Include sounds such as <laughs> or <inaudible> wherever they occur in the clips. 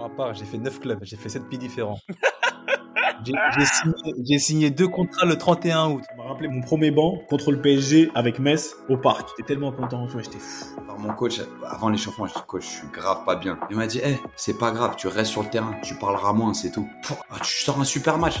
ma part, j'ai fait 9 clubs, j'ai fait 7 pays différents. <laughs> J'ai signé, signé deux contrats le 31 août. Ça m'a rappelé mon premier banc contre le PSG avec Metz au parc. J'étais tellement content, tu vois, j'étais fou. Alors, mon coach, avant l'échauffement, je dis coach, je suis grave pas bien. Il m'a dit, eh, c'est pas grave, tu restes sur le terrain, tu parleras moins, c'est tout. Ah, tu sors un super match.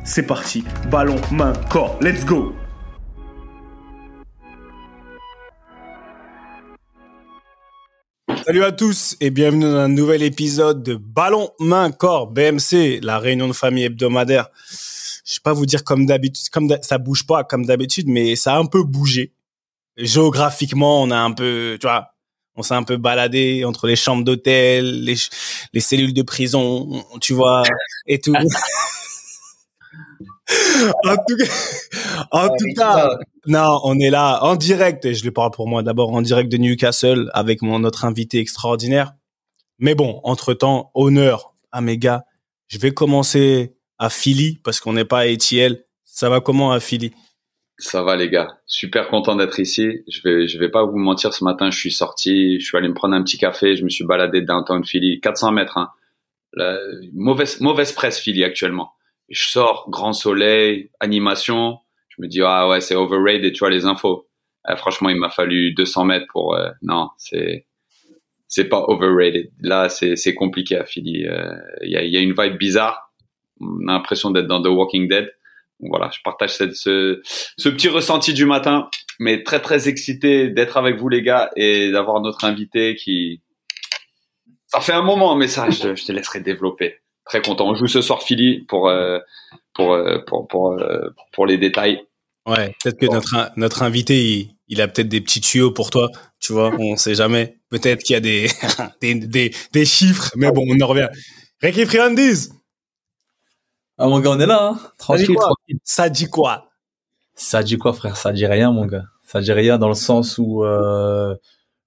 c'est parti. Ballon, main, corps. Let's go Salut à tous et bienvenue dans un nouvel épisode de Ballon, main, corps, BMC, la réunion de famille hebdomadaire. Je vais pas vous dire comme d'habitude, comme ça bouge pas comme d'habitude, mais ça a un peu bougé. Géographiquement, on a un peu, tu vois, on s'est un peu baladé entre les chambres d'hôtel, les cellules de prison, tu vois, et tout. <laughs> <laughs> en tout cas, en tout cas, non, on est là en direct, et je le parle pour moi d'abord en direct de Newcastle avec mon notre invité extraordinaire. Mais bon, entre-temps, honneur à mes gars. Je vais commencer à Philly parce qu'on n'est pas à ETL. Ça va comment à Philly? Ça va les gars, super content d'être ici. Je vais, je vais pas vous mentir, ce matin je suis sorti, je suis allé me prendre un petit café, je me suis baladé downtown Philly, 400 mètres. Hein. La- mauvaise, mauvaise presse Philly actuellement. Je sors, grand soleil, animation. Je me dis ah ouais c'est overrated tu vois les infos. Ah, franchement il m'a fallu 200 mètres pour euh, non c'est c'est pas overrated. Là c'est c'est compliqué à Philly. Euh, Il y a, y a une vibe bizarre. On a l'impression d'être dans The Walking Dead. Voilà, je partage cette, ce, petit ressenti du matin, mais très très excité d'être avec vous les gars et d'avoir notre invité qui. Ça fait un moment, mais ça, je, je te laisserai développer. Très content. On joue ce soir Philly pour euh, pour, euh, pour pour euh, pour les détails. Ouais, peut-être que notre notre invité il, il a peut-être des petits tuyaux pour toi, tu vois, on sait jamais. Peut-être qu'il y a des, <laughs> des des des chiffres, mais bon, on en revient. Ricky Friandiz, Ah mon gars, on est là, hein tranquille, tranquille. ça dit quoi Ça dit quoi, frère? Ça dit rien, mon gars. Ça dit rien dans le sens où euh,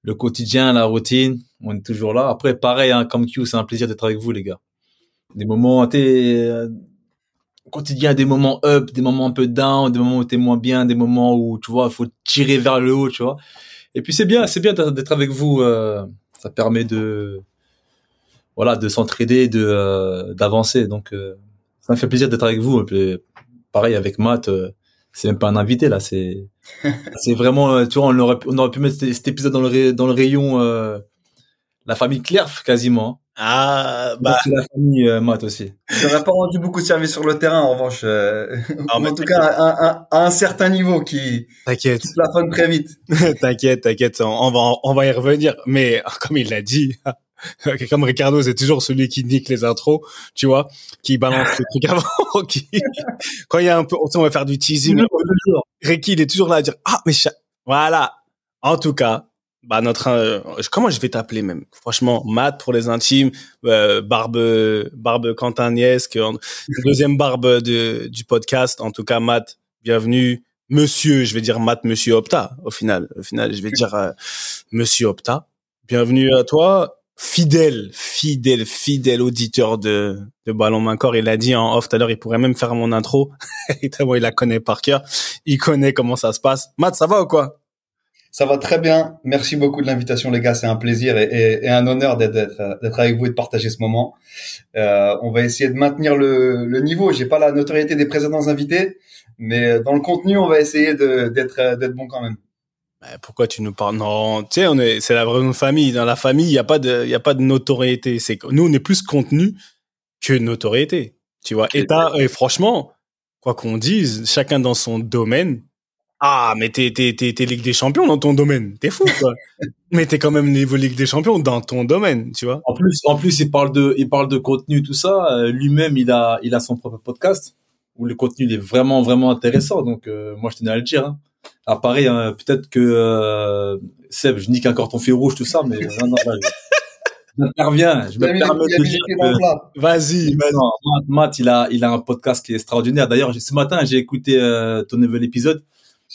le quotidien, la routine, on est toujours là. Après, pareil, hein, comme Q, c'est un plaisir d'être avec vous, les gars. Des moments, sais, euh, quotidien, des moments up, des moments un peu down, des moments où t'es moins bien, des moments où, tu vois, il faut tirer vers le haut, tu vois. Et puis c'est bien, c'est bien d'être avec vous. euh, ça permet de, voilà, de s'entraider, de euh, d'avancer. Donc, euh, ça me fait plaisir d'être avec vous. Et puis, pareil avec Matt, euh, c'est même pas un invité là, c'est <laughs> c'est vraiment, euh, tu vois, on aurait pu- on aurait pu mettre cet, épisode dans le dans le rayon euh, la famille Clerf quasiment. Ah Bah, bah c'est la famille euh, Matt aussi. Ça n'aurait pas rendu beaucoup de service sur le terrain, en revanche. euh, Ah, <laughs> en tout cas, à, à- à un certain niveau qui, t'inquiète. qui plafonne très vite. <laughs> T'inquiète, t'inquiète, on on va, on va y revenir. Mais <laughs> comme il l'a dit, comme Ricardo, c'est toujours celui qui nique les intros, tu vois, qui balance les trucs avant. qui- Quand il y a un peu, on va faire du teasing. Ricky, il est toujours là à dire ah mais voilà. En tout cas, bah notre, euh, comment je vais t'appeler même? Franchement, Matt pour les intimes, euh, barbe, barbe Quentin-Niesque, en- <laughs> deuxième barbe de, du podcast. En tout cas, Matt, bienvenue. Monsieur, je vais dire Matt, Monsieur Opta. Au final, au final, je vais dire euh, Monsieur Opta. Bienvenue à toi, fidèle, fidèle, fidèle auditeur de de Ballon Main Corps. Il l'a dit en off tout à l'heure. Il pourrait même faire mon intro. <laughs> Tellement il la connaît par cœur. Il connaît comment ça se passe. Matt, ça va ou quoi? Ça va très bien. Merci beaucoup de l'invitation, les gars. C'est un plaisir et, et- et un honneur d'être- d'être avec vous et de partager ce moment. Euh, on va essayer de maintenir le, le niveau. J'ai pas la notoriété des précédents invités, mais dans le contenu, on va essayer de- d'être d'être bon quand même. Bah, Pourquoi tu nous parles? Non, tu sais, on est, c'est la vraie famille. Dans la famille, il y a pas de, il a pas de notoriété. C'est nous, on est plus contenu que notoriété. Tu vois? Et, et franchement, quoi qu'on dise, chacun dans son domaine, Ah, mais t'es, t'es, t'es, t'es Ligue des Champions dans ton domaine. T'es fou, quoi. <laughs> mais t'es quand même niveau Ligue des Champions dans ton domaine, tu vois. En plus, en plus, il parle de, il parle de contenu, tout ça. Euh, Lui-même, il a, il a son propre podcast où le contenu il est vraiment, vraiment intéressant. Donc, euh, moi, je tenais à le dire. Hein. Alors, pareil, hein, peut-être que euh, Seb, je nique encore ton fil rouge, tout ça, mais non, non, là, je- j'interviens. Je me permets de dire que. Vas-y, vas-y. non, Matt, Matt, il a, il a un podcast qui est extraordinaire. D'ailleurs, ce matin, j'ai écouté euh, ton nouvel épisode.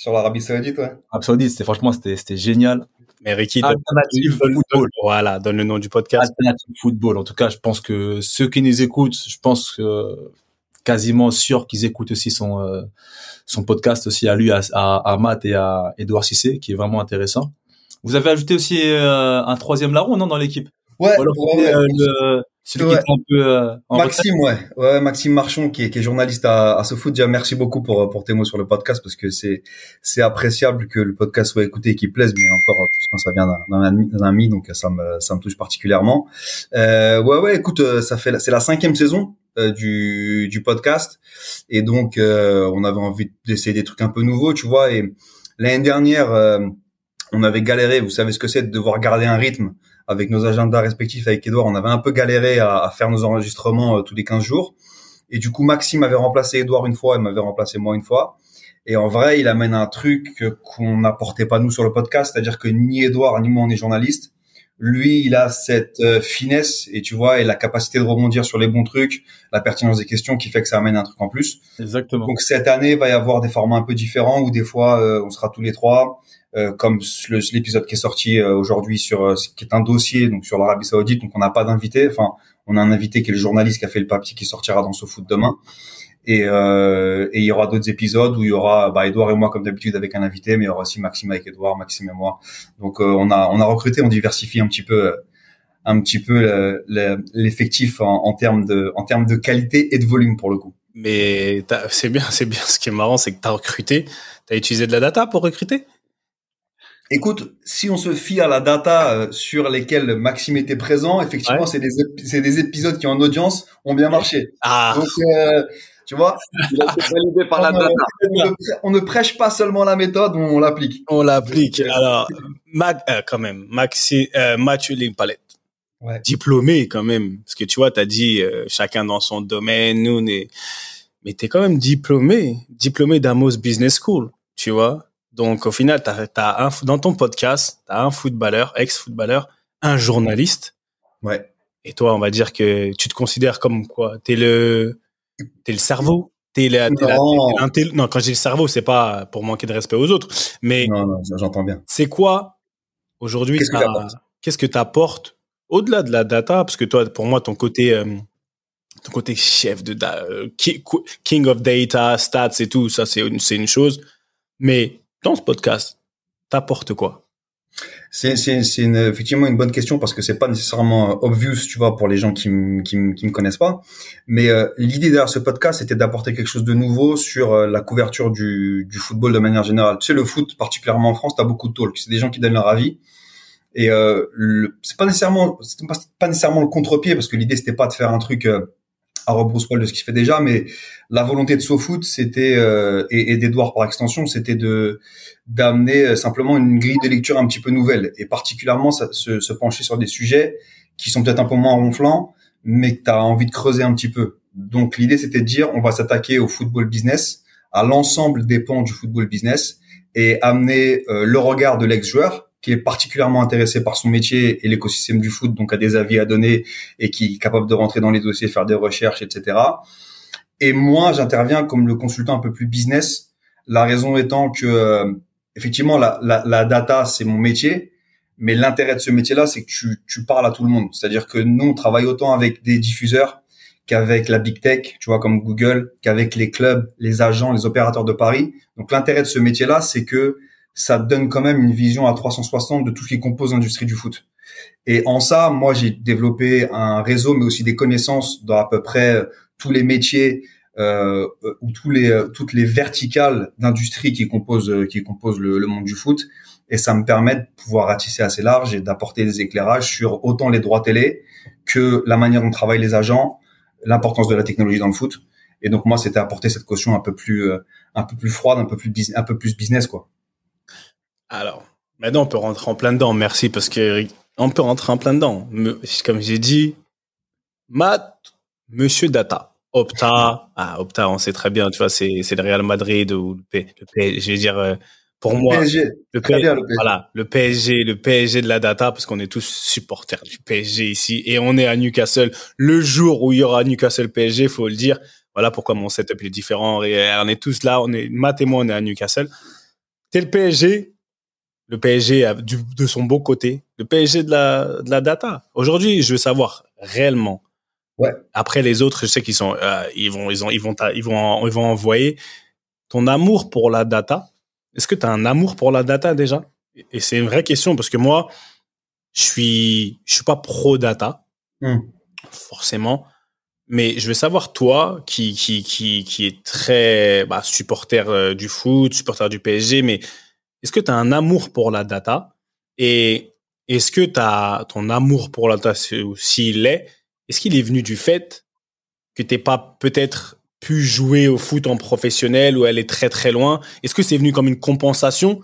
Sur l'Arabie Saoudite, ouais. Absolument, c'était franchement, c'était, c'était génial. Mais Ricky, donne, Alternative donne- football. voilà, donne le nom du podcast. Alternative football. En tout cas, je pense que ceux qui nous écoutent, je pense que quasiment sûr qu'ils écoutent aussi son euh, son podcast aussi à lui, à, à, à Matt et à Edouard Cissé, qui est vraiment intéressant. Vous avez ajouté aussi euh, un troisième larron, non, dans l'équipe? Ouais, alors euh, le- celui Ouais. qui était un peu euh, en retraite Maxime, ouais. ouais, Maxime Marchon, qui est, qui est journaliste à, à SoFoot. Déjà, merci beaucoup pour, pour tes mots sur le podcast parce que c'est, c'est appréciable que le podcast soit écouté et qu'il plaise, mais encore plus quand ça vient d'un, ami, donc ça me, ça me touche particulièrement. Euh, ouais, ouais, écoute, euh, ça fait, c'est la cinquième saison euh, du, du podcast et donc euh, on avait envie d'essayer des trucs un peu nouveaux, tu vois. Et l'année dernière, euh, on avait galéré. Vous savez ce que c'est de devoir garder un rythme avec nos agendas respectifs avec Edouard, on avait un peu galéré à, à faire nos enregistrements euh, tous les 15 jours. Et du coup, Maxime avait remplacé Edouard une fois et m'avait remplacé moi une fois. Et en vrai, il amène un truc qu'on n'apportait pas nous sur le podcast, c'est-à-dire que ni Edouard ni moi on est journaliste. Lui, il a cette euh, finesse et tu vois, et la capacité de rebondir sur les bons trucs, la pertinence des questions qui fait que ça amène un truc en plus. Exactement. Donc cette année, il va y avoir des formats un peu différents où des fois euh, on sera tous les trois, euh, comme l'épisode qui est sorti euh, aujourd'hui sur euh, qui est un dossier donc sur l'Arabie Saoudite. Donc on n'a pas d'invité, enfin on a un invité qui est le journaliste qui a fait le papier qui sortira dans ce foot demain. Et, euh, et il y aura d'autres épisodes où il y aura bah, Edouard et moi comme d'habitude avec un invité, mais il y aura aussi Maxime avec Edouard, Maxime et moi. Donc euh, on a on a recruté, on diversifie un petit peu un petit peu le- l'effectif en, en termes de en termes de qualité et de volume pour le coup. Mais c'est bien, c'est bien. Ce qui est marrant, c'est que t'as recruté. T'as utilisé de la data pour recruter? Écoute, si on se fie à la data euh, sur lesquelles Maxime était présent, effectivement, Ouais. c'est des, ép- c'est des épisodes qui en audience ont bien marché. Ah, Donc, euh, tu vois, par la on, euh, data. on ne prê- on ne prêche pas seulement la méthode, on l'applique. on l'applique. Alors, Mac, euh, quand même, Maxi, euh, Mathieu Limpalette. Ouais. Diplômé quand même. Parce que tu vois, t'as dit euh, chacun dans son domaine, nous, on est... mais t'es quand même diplômé, diplômé d'Amos Business School, tu vois. Donc au final, t'as un, dans ton podcast, t'as un footballeur, ex-footballeur, un journaliste. Ouais. Et toi, on va dire que tu te considères comme quoi? T'es le, t'es le cerveau? T'es la, t'es la- Non. quand je dis le cerveau, c'est pas pour manquer de respect aux autres, mais Non, non, j'entends bien. c'est quoi aujourd'hui Qu'est-ce que tu apportes au-delà de la data? Parce que toi, pour moi, ton côté, euh, ton côté chef de da- euh, king of data, stats et tout, ça c'est une, c'est une chose. Mais dans ce podcast, t'apportes quoi? C'est, effectivement une bonne question parce que c'est pas nécessairement euh, obvious, tu vois, pour les gens qui me qui qui me connaissent pas. Mais euh, l'idée derrière ce podcast, c'était d'apporter quelque chose de nouveau sur euh, la couverture du, du football de manière générale. Tu sais, le foot, particulièrement en France, t'as beaucoup de talk. C'est des gens qui donnent leur avis. Et euh, le- c'est pas nécessairement, pas nécessairement le contre-pied parce que l'idée c'était pas de faire un truc euh, à rebrousse-poil de ce qu'il fait déjà, mais la volonté de SoFoot, c'était euh, et, d'Edouard par extension, c'était de d'amener euh, simplement une grille de lecture un petit peu nouvelle et particulièrement se pencher sur des sujets qui sont peut-être un peu moins ronflants, mais que tu as envie de creuser un petit peu. Donc l'idée c'était de dire on va s'attaquer au football business, à l'ensemble des pans du football business et amener euh, le regard de l'ex-joueur qui est particulièrement intéressé par son métier et l'écosystème du foot, donc a des avis à donner et qui est capable de rentrer dans les dossiers, faire des recherches, etc. Et moi, j'interviens comme le consultant un peu plus business. La raison étant que, euh, effectivement, la, la, la data, c'est mon métier. Mais l'intérêt de ce métier-là, c'est que tu, tu parles à tout le monde. C'est-à-dire que nous, on travaille autant avec des diffuseurs qu'avec la big tech, tu vois, comme Google, qu'avec les clubs, les agents, les opérateurs de Paris. Donc l'intérêt de ce métier-là, c'est que ça donne quand même une vision à 360 de tout ce qui compose l'industrie du foot. Et en ça, moi, j'ai développé un réseau, mais aussi des connaissances dans à peu près tous les métiers euh, ou tous les euh, toutes les verticales d'industrie qui composent euh, qui composent le, le monde du foot. Et ça me permet de pouvoir ratisser assez large et d'apporter des éclairages sur autant les droits télé que la manière dont travaillent les agents, l'importance de la technologie dans le foot Et donc moi, c'était apporter cette caution un peu plus, euh, un peu plus froide, un peu plus, un peu plus business, quoi. Alors, maintenant, on peut rentrer en plein dedans. Merci, parce que on peut rentrer en plein dedans. Comme j'ai dit, Matt, Monsieur Data. Opta, <laughs> ah, Opta, on sait très bien, tu vois, c'est, c'est le Real Madrid ou le, P, le je vais dire, euh, pour moi, PSG. Le, PSG, voilà, le PSG, le PSG de la data, parce qu'on est tous supporters du PSG ici, et on est à Newcastle. Le jour où il y aura Newcastle PSG, faut le dire. Voilà pourquoi mon setup est différent. Et on est tous là, on est, Matt et moi, on est à Newcastle. C'est le PSG, le PSG de son beau côté, le PSG de la, de la data. Aujourd'hui, je veux savoir réellement. Ouais. Après les autres, je sais qu'ils sont, euh, ils vont, ils ont, ils vont, ils vont, ils vont envoyer ton amour pour la data. Est-ce que tu as un amour pour la data déjà? Et c'est une vraie question parce que moi, je suis, je suis pas pro data, hmm. forcément. Mais je veux savoir, toi, qui, qui, qui, qui est très bah, supporter euh, du foot, supporter du PSG, mais est-ce que tu as un amour pour la data? Et est-ce que as ton amour pour la data, s'il est, est-ce qu'il est venu du fait que tu pas peut-être pu jouer au foot en professionnel ou elle est très très loin? Est-ce que c'est venu comme une compensation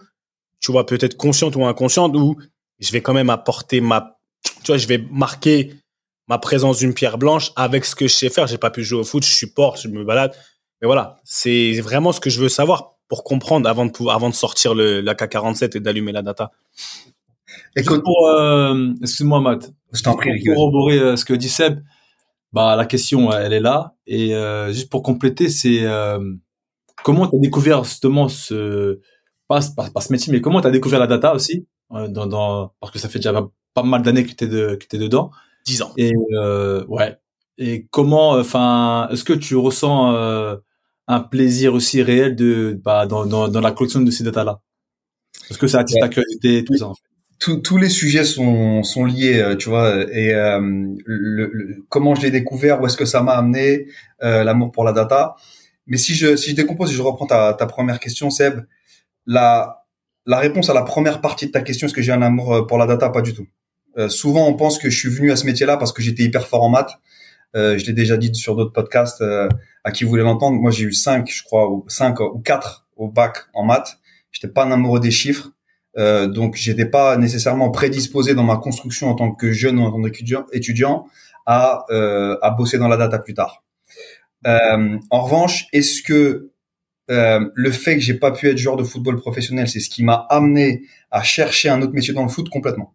Tu vois, peut-être consciente ou inconsciente, ou je vais quand même apporter ma... Tu vois, je vais marquer ma présence d'une pierre blanche avec ce que je sais faire. J'ai pas pu jouer au foot, je supporte, je me balade. Mais voilà, c'est vraiment ce que je veux savoir pour comprendre avant de, pouvoir, avant de sortir le, la K47 et d'allumer la data. Écoute, pour, euh, excuse-moi Matt, je t'en prie. Pour corroborer euh, ce que dit Seb, bah la question elle est là et euh, juste pour compléter, c'est euh, comment tu as découvert justement ce pas, pas, pas ce métier, mais comment tu as découvert la data aussi euh, dans, dans parce que ça fait déjà pas mal d'années que tu es de, que es dedans. 10 ans. Et euh, ouais. Et comment, enfin, est-ce que tu ressens euh, un plaisir aussi réel de, bah, dans, dans, dans la collection de ces data-là Est-ce que ça attire ta curiosité, tout ça en fait tous les sujets sont, sont liés, euh, tu vois, et euh, le, comment je l'ai découvert, où est-ce que ça m'a amené, euh, l'amour pour la data. Mais si je, si je décompose et je reprends ta, ta première question, Seb, la, la réponse à la première partie de ta question, est-ce que j'ai un amour pour la data? Pas du tout. souvent, on pense que je suis venu à ce métier-là parce que j'étais hyper fort en maths. Je l'ai déjà dit sur d'autres podcasts à qui voulait l'entendre. Moi, j'ai eu 5, je crois, ou 5 ou 4 au bac en maths. J'étais pas un amoureux des chiffres. Euh, donc, j'étais pas nécessairement prédisposé dans ma construction en tant que jeune ou en tant qu'étudiant étudiant à, euh, à bosser dans la data plus tard. Euh, en revanche, est-ce que euh, le fait que j'ai pas pu être joueur de football professionnel, c'est ce qui m'a amené à chercher un autre métier dans le foot complètement?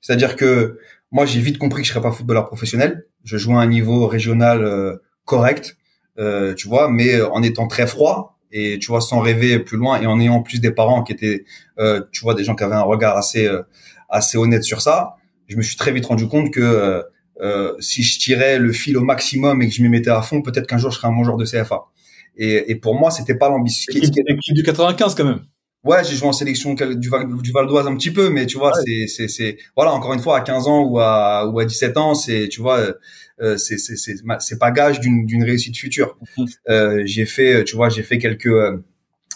C'est-à-dire que moi, j'ai vite compris que je serais pas footballeur professionnel. Je jouais à un niveau régional euh, correct, euh, tu vois, mais en étant très froid, et tu vois sans rêver plus loin et en ayant plus des parents qui étaient euh, tu vois des gens qui avaient un regard assez euh, assez honnête sur ça je me suis très vite rendu compte que euh, euh si je tirais le fil au maximum et que je m'y mettais à fond peut-être qu'un jour je serais un bon joueur de CFA et, et pour moi c'était pas l'ambition équipe du 95 quand même Ouais, j'ai joué en sélection du Val, du Val d'Oise un petit peu, mais tu vois, c'est, c'est, c'est, voilà, encore une fois, à 15 ans ou à, ou à 17 ans, c'est, tu vois, euh, c'est, c'est, c'est, c'est pas gage d'une, d'une réussite future. Mhm. Euh, j'ai fait, tu vois, j'ai fait quelques, euh,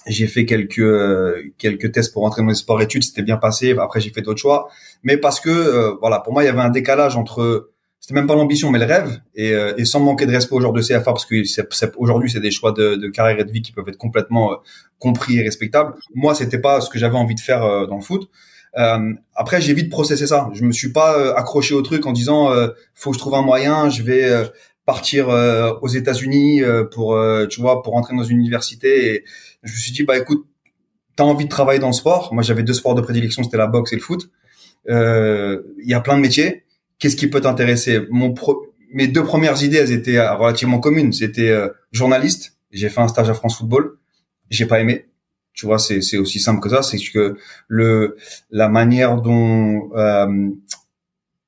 j'ai fait quelques, euh, quelques tests pour entrer dans les sports études, c'était bien passé. Après, j'ai fait d'autres choix, mais parce que, voilà, pour moi, il y avait un décalage entre c'était même pas l'ambition, mais le rêve, et, euh, et sans manquer de respect au genre de CFA, parce que aujourd'hui c'est des choix de, de, carrière et de vie qui peuvent être complètement euh, compris et respectables. Moi, c'était pas ce que j'avais envie de faire euh, dans le foot. après, j'ai vite processé ça. Je me suis pas accroché au truc en disant faut que je trouve un moyen, je vais partir aux États-Unis pour tu vois pour entrer dans une université. Et je me suis dit bah écoute, t'as envie de travailler dans le sport. Moi, j'avais deux sports de prédilection, c'était la boxe et le foot. Il y a plein de métiers qu'est-ce qui peut t'intéresser? Mon mes deux premières idées, elles étaient euh, relativement communes. C'était euh, journaliste. J'ai fait un stage à France Football. J'ai pas aimé. Tu vois, c'est c'est aussi simple que ça. C'est que le la manière dont euh,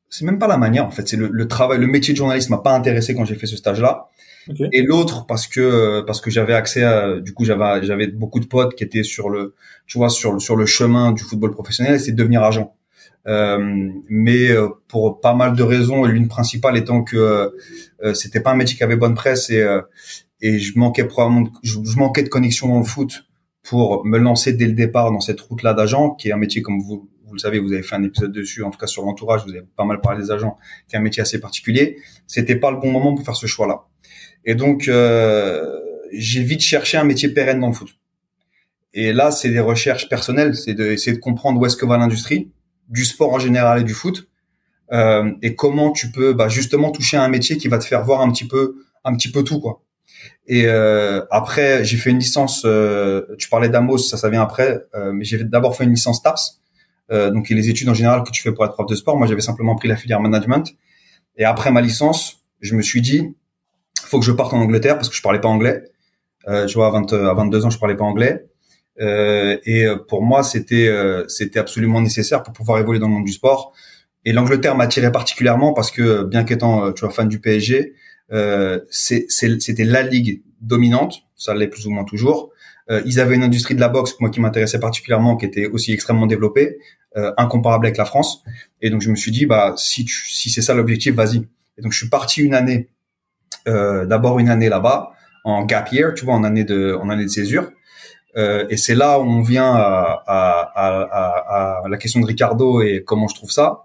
c'est même pas la manière en fait. C'est le, le, travail, le métier de journaliste m'a pas intéressé quand j'ai fait ce stage-là. Et l'autre parce que parce que j'avais accès à du coup j'avais j'avais beaucoup de potes qui étaient sur le tu vois sur le sur le chemin du football professionnel, c'est de devenir agent. Euh, mais euh, pour pas mal de raisons et l'une principale étant que euh, c'était pas un métier qui avait bonne presse et et je manquais probablement je, manquais de connexion dans le foot pour me lancer dès le départ dans cette route-là d'agent, qui est un métier comme vous vous le savez, vous avez fait un épisode dessus, en tout cas sur l'entourage, vous avez pas mal parlé des agents, qui est un métier assez particulier. C'était pas le bon moment pour faire ce choix-là. Et donc, euh, j'ai vite cherché un métier pérenne dans le foot. Et là, c'est des recherches personnelles, c'est de, de comprendre où est-ce que va l'industrie, du sport en général et du foot, euh, et comment tu peux bah, justement toucher à un métier qui va te faire voir un petit peu, un petit peu tout quoi. Et euh, après, j'ai fait une licence. Euh, tu parlais d'Amos, ça, ça vient après. Euh, mais j'ai d'abord fait une licence TAPS, euh, donc les études en général que tu fais pour être prof de sport. Moi, j'avais simplement pris la filière management. Et après ma licence, je me suis dit, faut que je parte en Angleterre parce que je parlais pas anglais. Euh, tu vois, à, 20, à 22 ans, je parlais pas anglais. Euh, et pour moi, c'était c'était absolument nécessaire pour pouvoir évoluer dans le monde du sport. Et l'Angleterre m'attirait particulièrement parce que, bien qu'étant, tu vois, fan du PSG, euh, c'était la ligue dominante, ça l'est plus ou moins toujours. Euh, ils avaient une industrie de la boxe, moi qui m'intéressait particulièrement, qui était aussi extrêmement développée, euh, incomparable avec la France. Et donc je me suis dit, bah si si c'est ça l'objectif, vas-y. Et donc je suis parti une année, euh, d'abord une année là-bas en gap year, tu vois, en année de en année de césure. Euh, et c'est là où on vient à, à, à, à, la question de Ricardo et comment je trouve ça.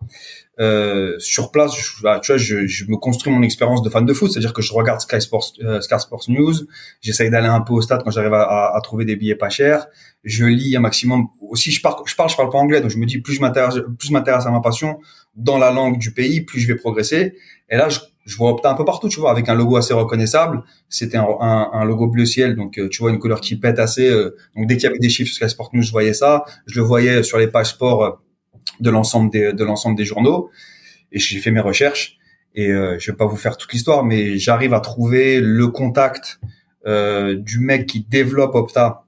Euh, sur place, je, bah, tu vois, je, je, me construis mon expérience de fan de foot, c'est-à-dire que je regarde Sky Sports, euh, Sky Sports News, j'essaye d'aller un peu au stade quand j'arrive à, trouver des billets pas chers. Je lis un maximum. Aussi, je parle, je parle, je parle pas anglais, donc je me dis plus je m'intéresse, plus je m'intéresse à ma passion dans la langue du pays, plus je vais progresser. Et là, je, je vois opter un peu partout, tu vois, avec un logo assez reconnaissable. C'était un, un, un, logo bleu ciel, donc euh, tu vois une couleur qui pète assez. Euh, donc dès qu'il y avait des chiffres sur Sky Sports News, je voyais ça. Je le voyais sur les pages sport euh, de l'ensemble des de l'ensemble des journaux. Et j'ai fait mes recherches. Et euh, je vais pas vous faire toute l'histoire, mais j'arrive à trouver le contact du mec qui développe Opta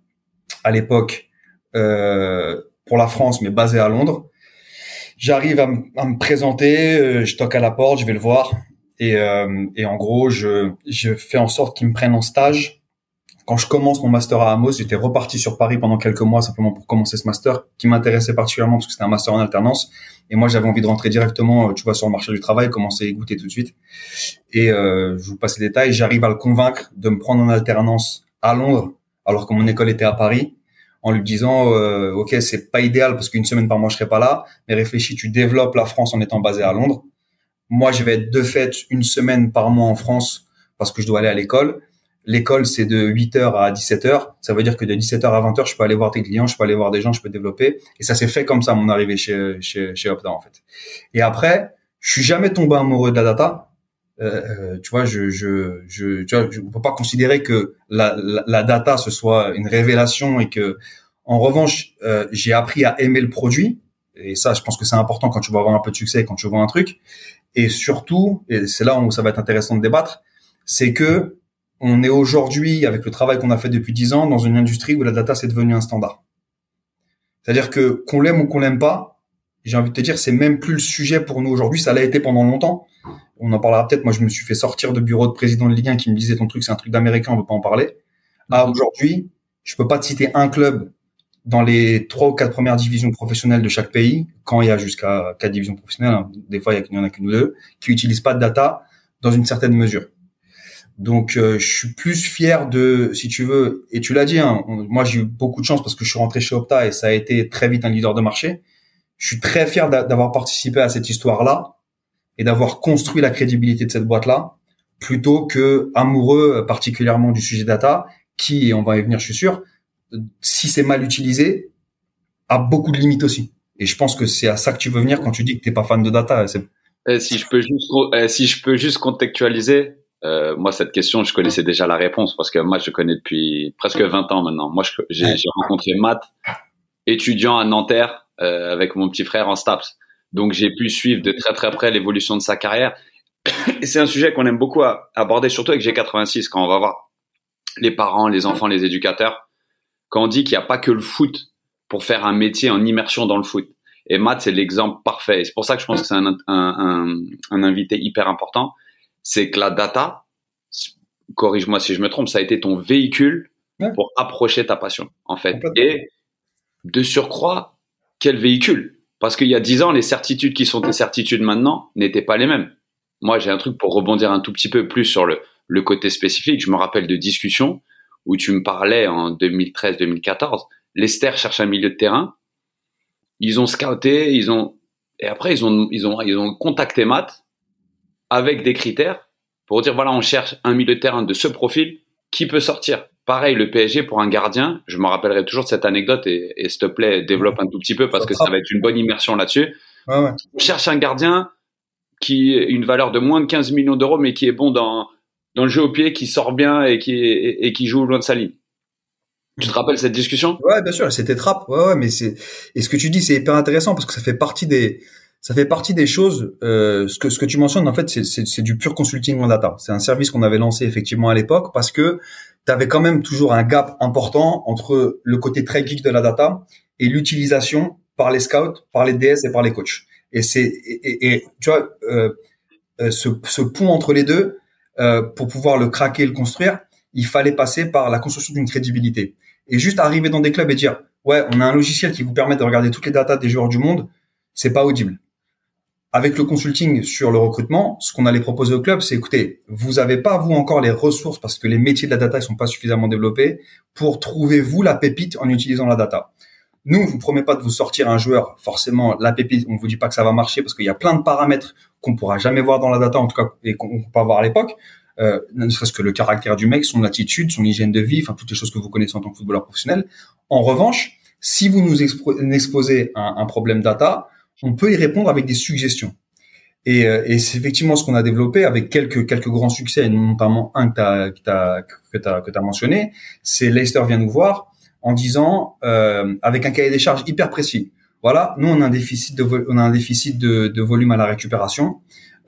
à l'époque pour la France, mais basé à Londres. J'arrive à, à, me présenter, je toque à la porte, je vais le voir. Et, euh, et en gros, je, je fais en sorte qu'ils me prennent en stage. Quand je commence mon master à Amos, j'étais reparti sur Paris pendant quelques mois simplement pour commencer ce master qui m'intéressait particulièrement parce que c'était un master en alternance. Et moi, j'avais envie de rentrer directement, euh, tu vois, sur le marché du travail, commencer à goûter tout de suite. Et euh, je vous passe les détails. J'arrive à le convaincre de me prendre en alternance à Londres, alors que mon école était à Paris, en lui disant, euh, ok, c'est pas idéal parce qu'une semaine par mois je serai pas là, mais réfléchis, tu développes la France en étant basé à Londres. Moi, je vais être de fait une semaine par mois en France parce que je dois aller à l'école. L'école, c'est de 8h à 17h. Ça veut dire que de 17h à 20h, je peux aller voir tes clients, je peux aller voir des gens, je peux développer. Et ça s'est fait comme ça, mon arrivée chez, chez, chez Opta, en fait. Et après, je suis jamais tombé amoureux de la data. Euh, euh tu vois, je, je, je, tu vois, je peux pas considérer que la, la, la, data ce soit une révélation et que, en revanche, euh, j'ai appris à aimer le produit. Et ça, je pense que c'est important quand tu vas avoir un peu de succès, quand tu vois un truc. Et surtout, et c'est là où ça va être intéressant de débattre, c'est que on est aujourd'hui, avec le travail qu'on a fait depuis dix ans, dans une industrie où la data c'est devenu un standard. C'est-à-dire que qu'on l'aime ou qu'on l'aime pas, j'ai envie de te dire, c'est même plus le sujet pour nous aujourd'hui. Ça l'a été pendant longtemps. On en parlera peut-être. Moi, je me suis fait sortir de bureau de président de Ligue 1 qui me disait ton truc, c'est un truc d'américain, on veut pas en parler. Ah, aujourd'hui, je peux pas te citer un club dans les trois ou quatre premières divisions professionnelles de chaque pays, quand il y a jusqu'à quatre divisions professionnelles, hein, des fois il y en a qu'une ou deux, qui utilisent pas de data dans une certaine mesure. Donc euh, je suis plus fier de, si tu veux, et tu l'as dit, hein, moi j'ai eu beaucoup de chance parce que je suis rentré chez Opta et ça a été très vite un leader de marché. Je suis très fier d'avoir participé à cette histoire-là et d'avoir construit la crédibilité de cette boîte-là, plutôt que amoureux particulièrement du sujet data, qui, et on va y venir, je suis sûr, si c'est mal utilisé, a beaucoup de limites aussi. Et je pense que c'est à ça que tu veux venir quand tu dis que t'es pas fan de data. Eh, si je peux juste, eh, si je peux juste contextualiser, euh, moi cette question, je connaissais déjà la réponse parce que moi je connais depuis presque 20 ans maintenant. Moi j'ai rencontré Matt, étudiant à Nanterre euh, avec mon petit frère en STAPS. Donc j'ai pu suivre de très très près l'évolution de sa carrière. <coughs> Et c'est un sujet qu'on aime beaucoup aborder, surtout avec G86 quand on va voir les parents, les enfants, les éducateurs quand on dit qu'il n'y a pas que le foot pour faire un métier en immersion dans le foot. Et Matt, c'est l'exemple parfait. c'est pour ça que je pense que c'est un, un, un, invité hyper important. C'est que la data, corrige-moi si je me trompe, ça a été ton véhicule pour approcher ta passion, en fait. Et de surcroît, quel véhicule? Parce qu'il y a dix ans, les certitudes qui sont tes certitudes maintenant n'étaient pas les mêmes. Moi, j'ai un truc pour rebondir un tout petit peu plus sur le, le côté spécifique. Je me rappelle de discussions où tu me parlais en 2013-2014, Lester cherche un milieu de terrain. ils ont scouté, ils ont et après ils ont ils ont ils ont contacté Matt avec des critères pour dire voilà on cherche un milieu de terrain de ce profil qui peut sortir. Pareil le PSG pour un gardien, je me rappellerai toujours de cette anecdote et, et s'il te plaît développe un tout petit peu parce que ça va être une bonne immersion là-dessus. Ouais, ouais. On cherche un gardien qui a une valeur de moins de 15 millions d'euros mais qui est bon dans dans le jeu au pied, qui sort bien et qui et, qui joue loin de sa ligne. Tu te rappelles cette discussion? Ouais, bien sûr, c'était trap. Ouais, ouais, mais c'est et ce que tu dis, c'est hyper intéressant parce que ça fait partie des ça fait partie des choses. Euh, ce que ce que tu mentionnes, en fait, c'est du pur consulting en data. C'est un service qu'on avait lancé effectivement à l'époque parce que tu avais quand même toujours un gap important entre le côté très geek de la data et l'utilisation par les scouts, par les DS et par les coachs. Et c'est et, et- et, tu vois euh, euh, ce ce pont entre les deux pour pouvoir le craquer, et le construire, il fallait passer par la construction d'une crédibilité. Et juste arriver dans des clubs et dire, ouais, on a un logiciel qui vous permet de regarder toutes les datas des joueurs du monde, c'est pas audible. Avec le consulting sur le recrutement, ce qu'on allait proposer au club, c'est écoutez, vous avez pas vous encore les ressources parce que les métiers de la data ils sont pas suffisamment développés pour trouver vous la pépite en utilisant la data. Nous, on vous promet pas de vous sortir un joueur forcément la pépite. On vous dit pas que ça va marcher parce qu'il y a plein de paramètres qu'on pourra jamais voir dans la data en tout cas et qu'on peut pas voir à l'époque. Euh, ne serait-ce que le caractère du mec, son attitude, son hygiène de vie, enfin toutes les choses que vous connaissez en tant que footballeur professionnel. En revanche, si vous nous expo- exposez un, problème data, on peut y répondre avec des suggestions. Et, euh, et c'est effectivement ce qu'on a développé avec quelques quelques grands succès, notamment un que que t'as que t'as que t'as mentionné. C'est Leicester vient nous voir en disant euh, avec un cahier des charges hyper précis. Voilà, nous on a un déficit de volume à la récupération.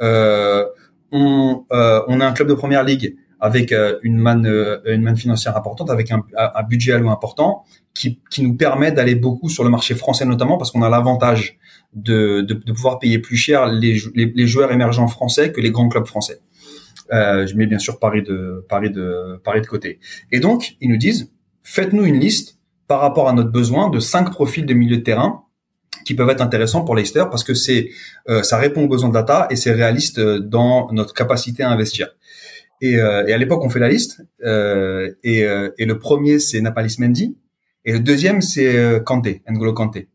Euh, on euh, a un club de première ligue avec euh, une manne financière importante, avec un, un budget alloué important qui nous permet d'aller beaucoup sur le marché français notamment parce qu'on a l'avantage de, pouvoir payer plus cher les, jou- les, les joueurs émergents français que les grands clubs français. Je mets bien sûr Paris de Paris de Paris de côté. Et donc ils nous disent faites-nous une liste par rapport à notre besoin de cinq profils de milieu de terrain qui peuvent être intéressants pour Leicester parce que c'est euh, ça répond aux besoins de data et c'est réaliste euh, dans notre capacité à investir. Et, euh, et à l'époque on fait la liste euh, et, euh, et le premier c'est Napalis Mendy et le deuxième c'est euh, Kanté, N'Golo Kanté.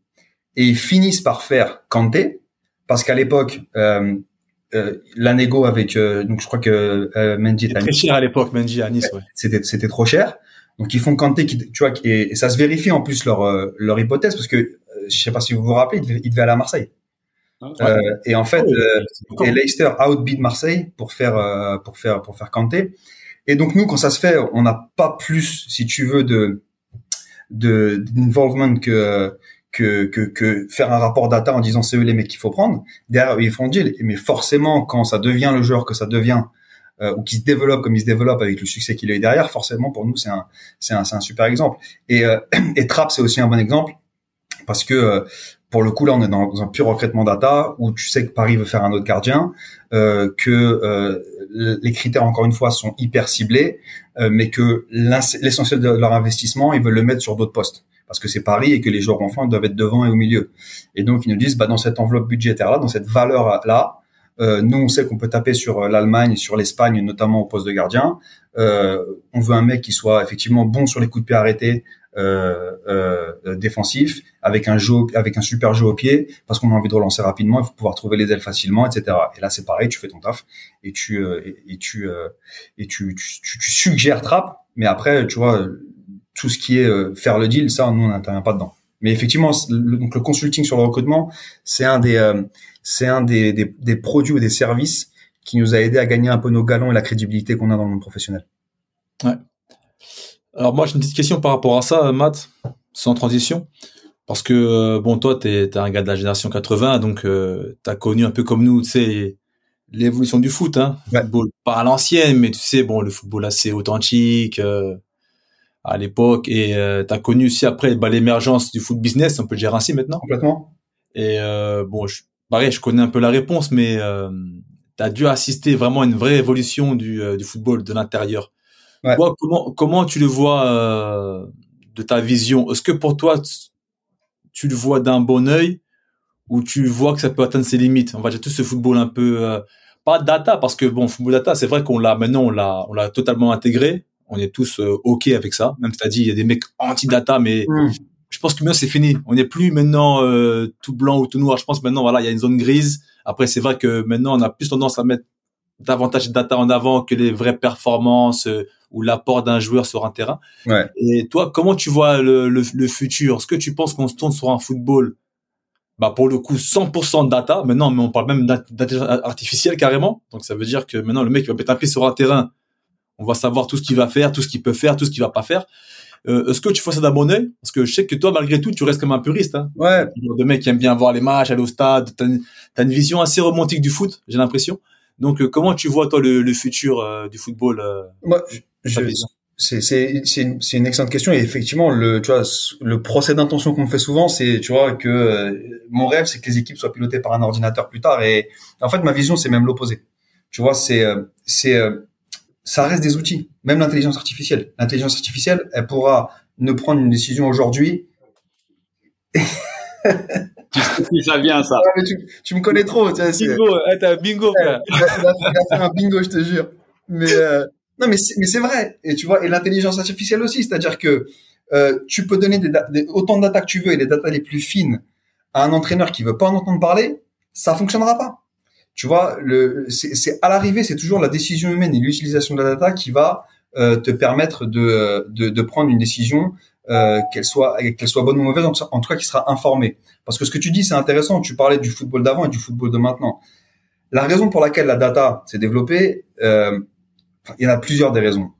Et ils finissent par faire Kanté parce qu'à l'époque euh, euh, la négo avec euh, donc je crois que euh, Mendy était à Très cher à l'époque, Mendy à Nice, ouais. c'était c'était trop cher. Donc ils font Kanté qui tu vois et, et ça se vérifie en plus leur euh, leur hypothèse parce que euh, je sais pas si vous vous rappelez, il devait, il devait aller à Marseille. Euh, et en fait, euh, et Leicester outbid Marseille pour faire pour faire pour faire Kanté. Et donc nous, quand ça se fait, on n'a pas plus, si tu veux, de de d'involvement que que, que que faire un rapport data en disant c'est eux les mecs qu'il faut prendre. Derrière, ils font deal. Mais forcément, quand ça devient le joueur que ça devient euh, ou qui se développe comme il se développe avec le succès qu'il a eu derrière, forcément pour nous c'est un c'est un un super exemple. Et euh, <clears throat> et Trap c'est aussi un bon exemple parce que euh, pour le coup là on est dans un pur recrutement data où tu sais que Paris veut faire un autre gardien, euh, que euh, les critères encore une fois sont hyper ciblés, euh, mais que l'essentiel de leur investissement ils veulent le mettre sur d'autres postes parce que c'est Paris et que les joueurs enfants doivent être devant et au milieu. Et donc ils nous disent bah dans cette enveloppe budgétaire là, dans cette valeur là, euh, nous on sait qu'on peut taper sur euh, l'Allemagne, sur l'Espagne notamment au poste de gardien. Euh, on veut un mec qui soit effectivement bon sur les coups de pied arrêtés, euh, euh, défensif, avec un jeu, avec un super jeu au pied, parce qu'on a envie de relancer rapidement, il faut pouvoir trouver les ailes facilement, etc. Et là, c'est pareil, tu fais ton taf et tu euh, et, et tu et tu, tu, tu, suggères trap, mais après, tu vois, tout ce qui est faire le deal, ça, nous, on n'intervient pas dedans. Mais effectivement, le, donc le consulting sur le recrutement, c'est un des c'est un des, des, des produits ou des services qui nous a aidé à gagner un peu nos galons et la crédibilité qu'on a dans le monde professionnel. Alors moi j'ai une petite question par rapport à ça, Matt, sans transition. Parce que, euh, bon, toi, t'es es un gars de la génération 80, donc euh, t'as connu un peu comme nous, tu sais, l'évolution du foot, hein. Ouais. Football, pas à l'ancienne, mais tu sais, bon, le football assez authentique euh, à l'époque. Et euh, t'as connu aussi après bah, l'émergence du foot business, on peut le dire ainsi maintenant. Complètement. Et euh, bon, je, pareil, je connais un peu la réponse, mais euh, tu as dû assister vraiment à une vraie évolution du, euh, du football de l'intérieur. Ouais. Toi, comment, comment tu le vois euh, de ta vision? Est-ce que pour toi, tu, le vois d'un bon œil ou tu vois que ça peut atteindre ses limites? On va dire tout ce football un peu... euh, pas data, parce que bon, football data, c'est vrai qu'on l'a maintenant, on l'a, on l'a totalement intégré. On est tous OK avec ça. Même si tu as dit, il y a des mecs anti-data, mais Mmh. Je pense que maintenant c'est fini. On n'est plus maintenant euh, tout blanc ou tout noir. Je pense maintenant voilà, il y a une zone grise. Après, c'est vrai que maintenant on a plus tendance à mettre davantage de data en avant que les vraies performances euh, ou l'apport d'un joueur sur un terrain. Ouais. Et toi, comment tu vois le, le, le futur? Est-ce que tu penses qu'on se tourne sur un football bah pour le coup 100% de data? Maintenant mais on parle même d'intelligence artificielle carrément donc ça veut dire que maintenant le mec il va mettre un pied sur un terrain on va savoir tout ce qu'il va faire tout ce qu'il peut faire tout ce qu'il va pas faire euh, est-ce que tu fais ça d'abonner Parce que je sais que toi, malgré tout, tu restes comme un puriste. Hein. Ouais. De mec qui aime bien voir les matchs, aller au stade. T'as une, as une vision assez romantique du foot, j'ai l'impression. Donc, euh, comment tu vois toi le, le futur euh, du football euh, Moi, c'est c'est c'est une, une, excellente question et effectivement le tu vois le procès d'intention qu'on me fait souvent c'est tu vois que euh, mon rêve c'est que les équipes soient pilotées par un ordinateur plus tard et en fait ma vision c'est même l'opposé tu vois c'est c'est ça reste des outils. Même l'intelligence artificielle. L'intelligence artificielle, elle pourra ne prendre une décision aujourd'hui. <laughs> tu ça vient, ça. tu, me connais trop. Tu bingo, t'as un bingo, frère. Fait un bingo, je te jure. Mais, euh, non, mais c'est, mais c'est vrai. Et tu vois, et l'intelligence artificielle aussi. C'est-à-dire que euh, tu peux donner des, autant de data que tu veux et les data les plus fines à un entraîneur qui veut pas en entendre parler, ça fonctionnera pas. Tu vois, le, c'est à l'arrivée, c'est toujours la décision humaine et l'utilisation de la data qui va euh, te permettre de, de, de, prendre une décision, euh, qu'elle soit qu'elle soit bonne ou mauvaise, en, tout cas qui sera informée. Parce que ce que tu dis, c'est intéressant. Tu parlais du football d'avant et du football de maintenant. La raison pour laquelle la data s'est développée, euh, il y en a plusieurs des raisons.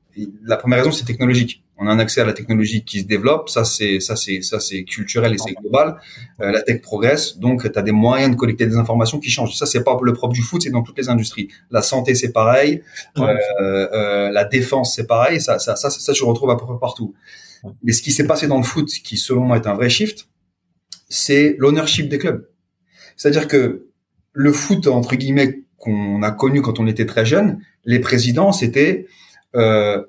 La première raison, c'est technologique on a un accès à la technologie qui se développe, ça c'est ça c'est ça c'est culturel et c'est global. Euh, la tech progresse, donc tu as des moyens de collecter des informations qui changent. Ça c'est pas le propre du foot, c'est dans toutes les industries. La santé c'est pareil, euh, euh, la défense c'est pareil, ça ça ça ça je retrouve à peu près partout. Mais ce qui s'est passé dans le foot, qui selon moi est un vrai shift, c'est l'ownership des clubs. C'est-à-dire que le foot entre guillemets qu'on a connu quand on était très jeune, les présidents c'était euh,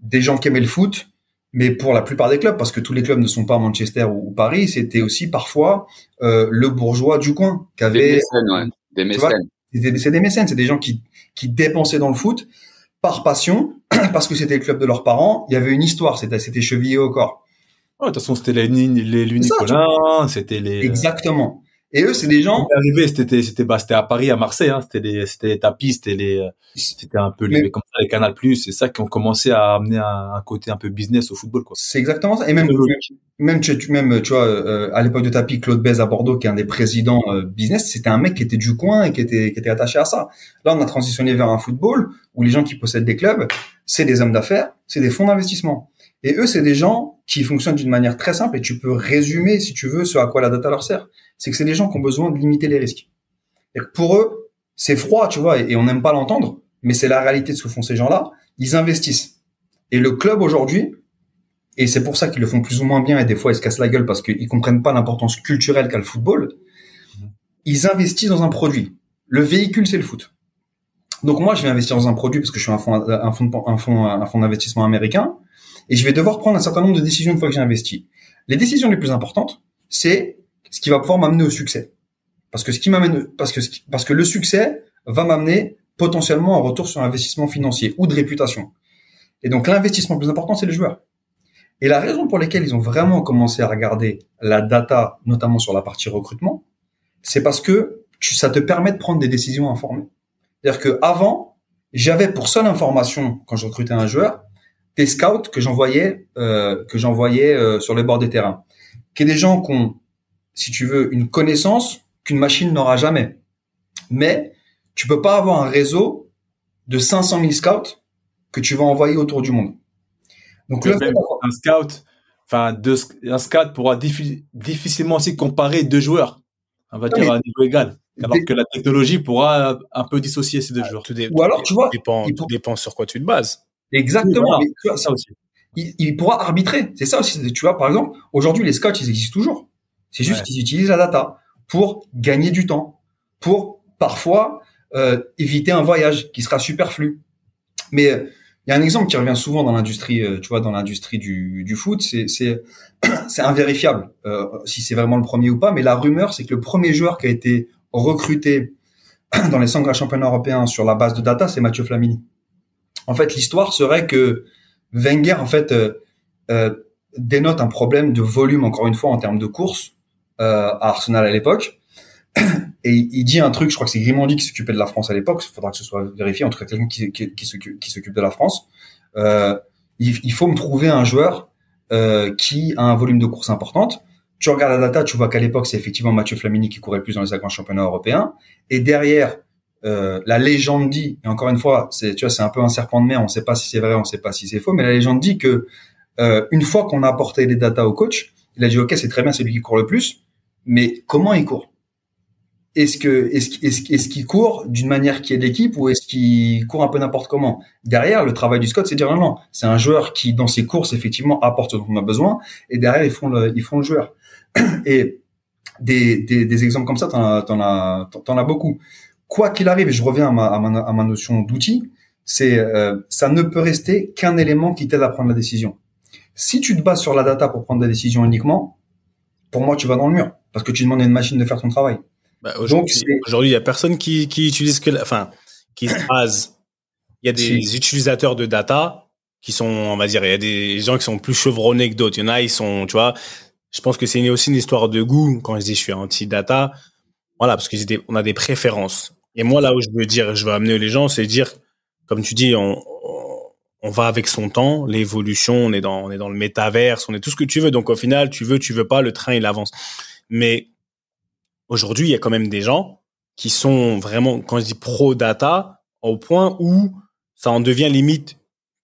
des gens qui aimaient le foot, mais pour la plupart des clubs, parce que tous les clubs ne sont pas Manchester ou, Paris, c'était aussi parfois euh, le bourgeois du coin qui avait des mécènes, ouais. des mécènes. C'est des mécènes, c'est des gens qui qui dépensaient dans le foot par passion, <clears throat> parce que c'était le club de leurs parents. Il y avait une histoire, c'était c'était chevillé au corps. de toute façon, c'était les, les, les Nicolas, c'était les. Exactement. Et eux, c'est des gens. Arrivé, c'était c'était bah, c'était à Paris, à Marseille, hein. C'était les c'était les tapis, c'était les c'était un peu les comme ça les Canal Plus, c'est ça qui ont commencé à amener un, un, côté un peu business au football quoi. C'est exactement ça. Et même même tu même tu vois euh, à l'époque de tapis, Claude Bez à Bordeaux, qui est un des présidents euh, business, c'était un mec qui était du coin et qui était qui était attaché à ça. Là, on a transitionné vers un football où les gens qui possèdent des clubs, c'est des hommes d'affaires, c'est des fonds d'investissement. Et eux, c'est des gens qui fonctionnent d'une manière très simple et tu peux résumer, si tu veux, ce à quoi la data leur sert c'est que c'est des gens qui ont besoin de limiter les risques. Pour eux, c'est froid, tu vois, et, on n'aime pas l'entendre, mais c'est la réalité de ce que font ces gens-là. Ils investissent. Et le club aujourd'hui, et c'est pour ça qu'ils le font plus ou moins bien, et des fois ils se cassent la gueule parce qu'ils comprennent pas l'importance culturelle qu'a le football. Ils investissent dans un produit. Le véhicule, c'est le foot. Donc moi, je vais investir dans un produit parce que je suis un un fonds, un un fonds d'investissement américain, et je vais devoir prendre un certain nombre de décisions une fois que j'ai investi. Les décisions les plus importantes, c'est ce qui va pouvoir m'amener au succès. Parce que ce qui m'amène, parce que parce que le succès va m'amener potentiellement un retour sur investissement financier ou de réputation. Et donc l'investissement le plus important, c'est les joueurs. Et la raison pour laquelle ils ont vraiment commencé à regarder la data, notamment sur la partie recrutement, c'est parce que tu, ça te permet de prendre des décisions informées. C'est-à-dire que avant, j'avais pour seule information quand je recrutais un joueur des scouts que j'envoyais euh, que j'envoyais euh, sur les bords des terrains, qui est des gens qui ont si tu veux, une connaissance qu'une machine n'aura jamais. Mais tu peux pas avoir un réseau de 500 000 scouts que tu vas envoyer autour du monde. Donc le un scout, enfin un scout pourra difficilement aussi comparer deux joueurs. On va dire à un niveau égal. Alors que la technologie pourra un peu dissocier ces deux joueurs. Tout Ou alors, tu vois, dépend, dépend sur quoi tu te bases. Exactement. ça aussi. Il, il, pourra arbitrer. C'est ça aussi. Tu vois, par exemple, aujourd'hui, les scouts, ils existent toujours. C'est juste qu'ils utilisent la data pour gagner du temps, pour parfois euh, éviter un voyage qui sera superflu. Mais euh, il y a un exemple qui revient souvent dans l'industrie, euh, tu vois, dans l'industrie du, du foot, c'est c'est <clears throat> c'est invérifiable euh, si c'est vraiment le premier ou pas. Mais la rumeur, c'est que le premier joueur qui a été recruté <clears throat> dans les cinq grands championnats européens sur la base de data, c'est Mathieu Flamini. En fait, l'histoire serait que Wenger, en fait, dénote un problème de volume, encore une fois, en termes de course euh, à Arsenal à l'époque. <clears throat> Et il dit un truc, je crois que c'est Grimaldi qui s'occupait de la France à l'époque, il faudra que ce soit vérifié, en tout cas quelqu'un qui, s'occupe de la France. Euh, il, faut me trouver un joueur euh, qui a un volume de course importante. Tu regardes la data, tu vois qu'à l'époque, c'est effectivement Mathieu Flamini qui courait le plus dans les grands championnats européens. Et derrière, euh, la légende dit, et encore une fois, c'est tu vois, c'est un peu un serpent de mer, on ne sait pas si c'est vrai, on ne sait pas si c'est faux, mais la légende dit que euh, une fois qu'on a apporté les datas au coach, il a dit ok, c'est très bien, c'est lui qui court le plus, mais comment il court? Est-ce que est-ce est-ce qu'il court d'une manière qui est l'équipe ou est-ce qu'il court un peu n'importe comment? Derrière, le travail du Scott, c'est dire non, non, c'est un joueur qui dans ses courses effectivement apporte ce dont on a besoin, et derrière ils font le ils font le joueur. Et des, des, des exemples comme ça, t'en as, t'en as, t'en as beaucoup quoi qu'il arrive, et je reviens à ma, à ma, à ma notion d'outil, c'est euh, ça ne peut rester qu'un élément qui t'aide à prendre la décision. Si tu te bases sur la data pour prendre la décision uniquement, pour moi, tu vas dans le mur parce que tu demandes à une machine de faire ton travail. Bah, aujourd'hui, il y a personne qui, qui utilise que, la, enfin, qui se base. Il y a des utilisateurs de data qui sont, on va dire, il y a des gens qui sont plus chevronnés que d'autres. Il y en a, ils sont, tu vois. Je pense que c'est aussi une histoire de goût. Quand je dis je suis anti-data, voilà, parce qu'on a des préférences. Et moi, là où je veux dire, je veux amener les gens, c'est dire, comme tu dis, on, on va avec son temps, l'évolution, on est dans, on est dans le métaverse, on est tout ce que tu veux. Donc au final, tu veux, tu veux pas, le train il avance. Mais aujourd'hui, il y a quand même des gens qui sont vraiment, quand je dis pro data, au point où ça en devient limite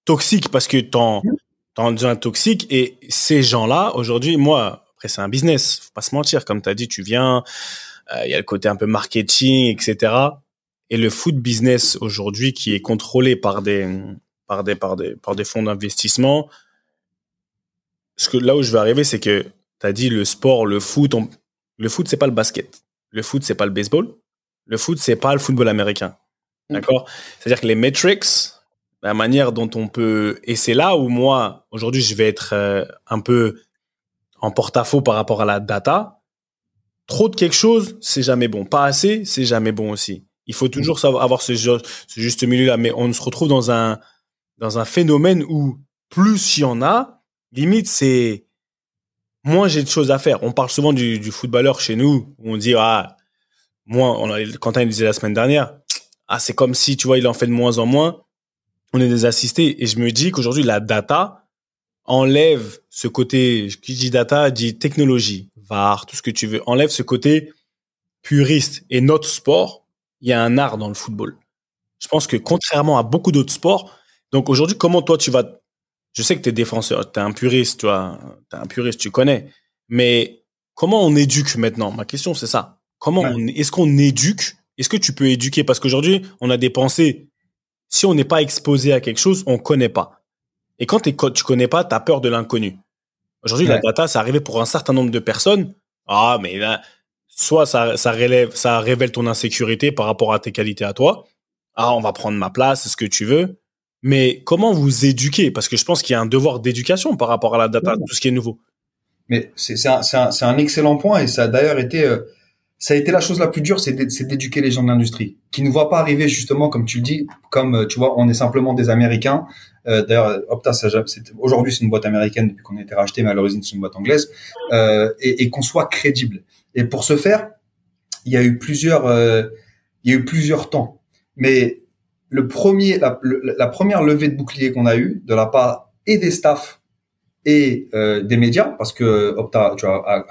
toxique parce que t'en, t'en deviens toxique. Et ces gens-là, aujourd'hui, moi, après c'est un business, faut pas se mentir. Comme tu as dit, tu viens, il y a le côté un peu marketing, etc. Et le foot business aujourd'hui qui est contrôlé par des par des par des par des fonds d'investissement. Ce que là où je veux arriver, c'est que tu as dit le sport, le foot, le foot c'est pas le basket, le foot c'est pas le baseball, le foot c'est pas le football américain, mm. d'accord? C'est-à-dire que les metrics, la manière dont on peut et c'est là où moi aujourd'hui je vais être euh, un peu en porte-à-faux par rapport à la data Trop de quelque chose, c'est jamais bon. Pas assez, c'est jamais bon aussi. Il faut toujours savoir avoir ce, juste milieu-là. Mais on se retrouve dans un, dans un phénomène où plus il y en a, limite, c'est moins j'ai de choses à faire. On parle souvent du, du footballeur chez nous, où on dit, ah, moi, on Quentin il disait la semaine dernière, ah, c'est comme si, tu vois, il en fait de moins en moins. On est des assistés. Et je me dis qu'aujourd'hui, la data enlève ce côté, qui dit data, dit technologie. VAR, tout ce que tu veux. Enlève ce côté puriste. Et notre sport, il y a un art dans le football. Je pense que contrairement à beaucoup d'autres sports, donc aujourd'hui, comment toi tu vas, je sais que tu es défenseur, tu es un puriste, tu vois, es un puriste, tu connais, mais comment on éduque maintenant? Ma question c'est ça. Comment est-ce qu'on éduque? Est-ce que tu peux éduquer? Parce qu'aujourd'hui, on a des pensées. Si on n'est pas exposé à quelque chose, on connaît pas. Et quand tu connais pas, tu as peur de l'inconnu. Aujourd'hui, la data, ça arrivé pour un certain nombre de personnes. Ah, mais là, soit ça, ça, relève, ça révèle ton insécurité par rapport à tes qualités à toi. Ah, on va prendre ma place, c'est ce que tu veux. Mais comment vous éduquer? Parce que je pense qu'il y a un devoir d'éducation par rapport à la data, tout ce qui est nouveau. Mais c'est un, un, un, excellent point et ça a d'ailleurs été euh, ça a été la chose la plus dure, c'est d'éduquer les gens de l'industrie, qui ne voient pas arriver justement, comme tu le dis, comme euh, tu vois, on est simplement des Américains. Euh, D'ailleurs, Opta, aujourd'hui c'est une boîte américaine depuis qu'on a été racheté, mais à l'origine c'est une boîte anglaise, euh, et, qu'on soit crédible. Et pour ce faire, il y a eu plusieurs, euh, il y a eu plusieurs temps. Mais le premier, la, première levée de bouclier qu'on a eue de la part et des staffs et euh, des médias, parce que Opta, tu vois,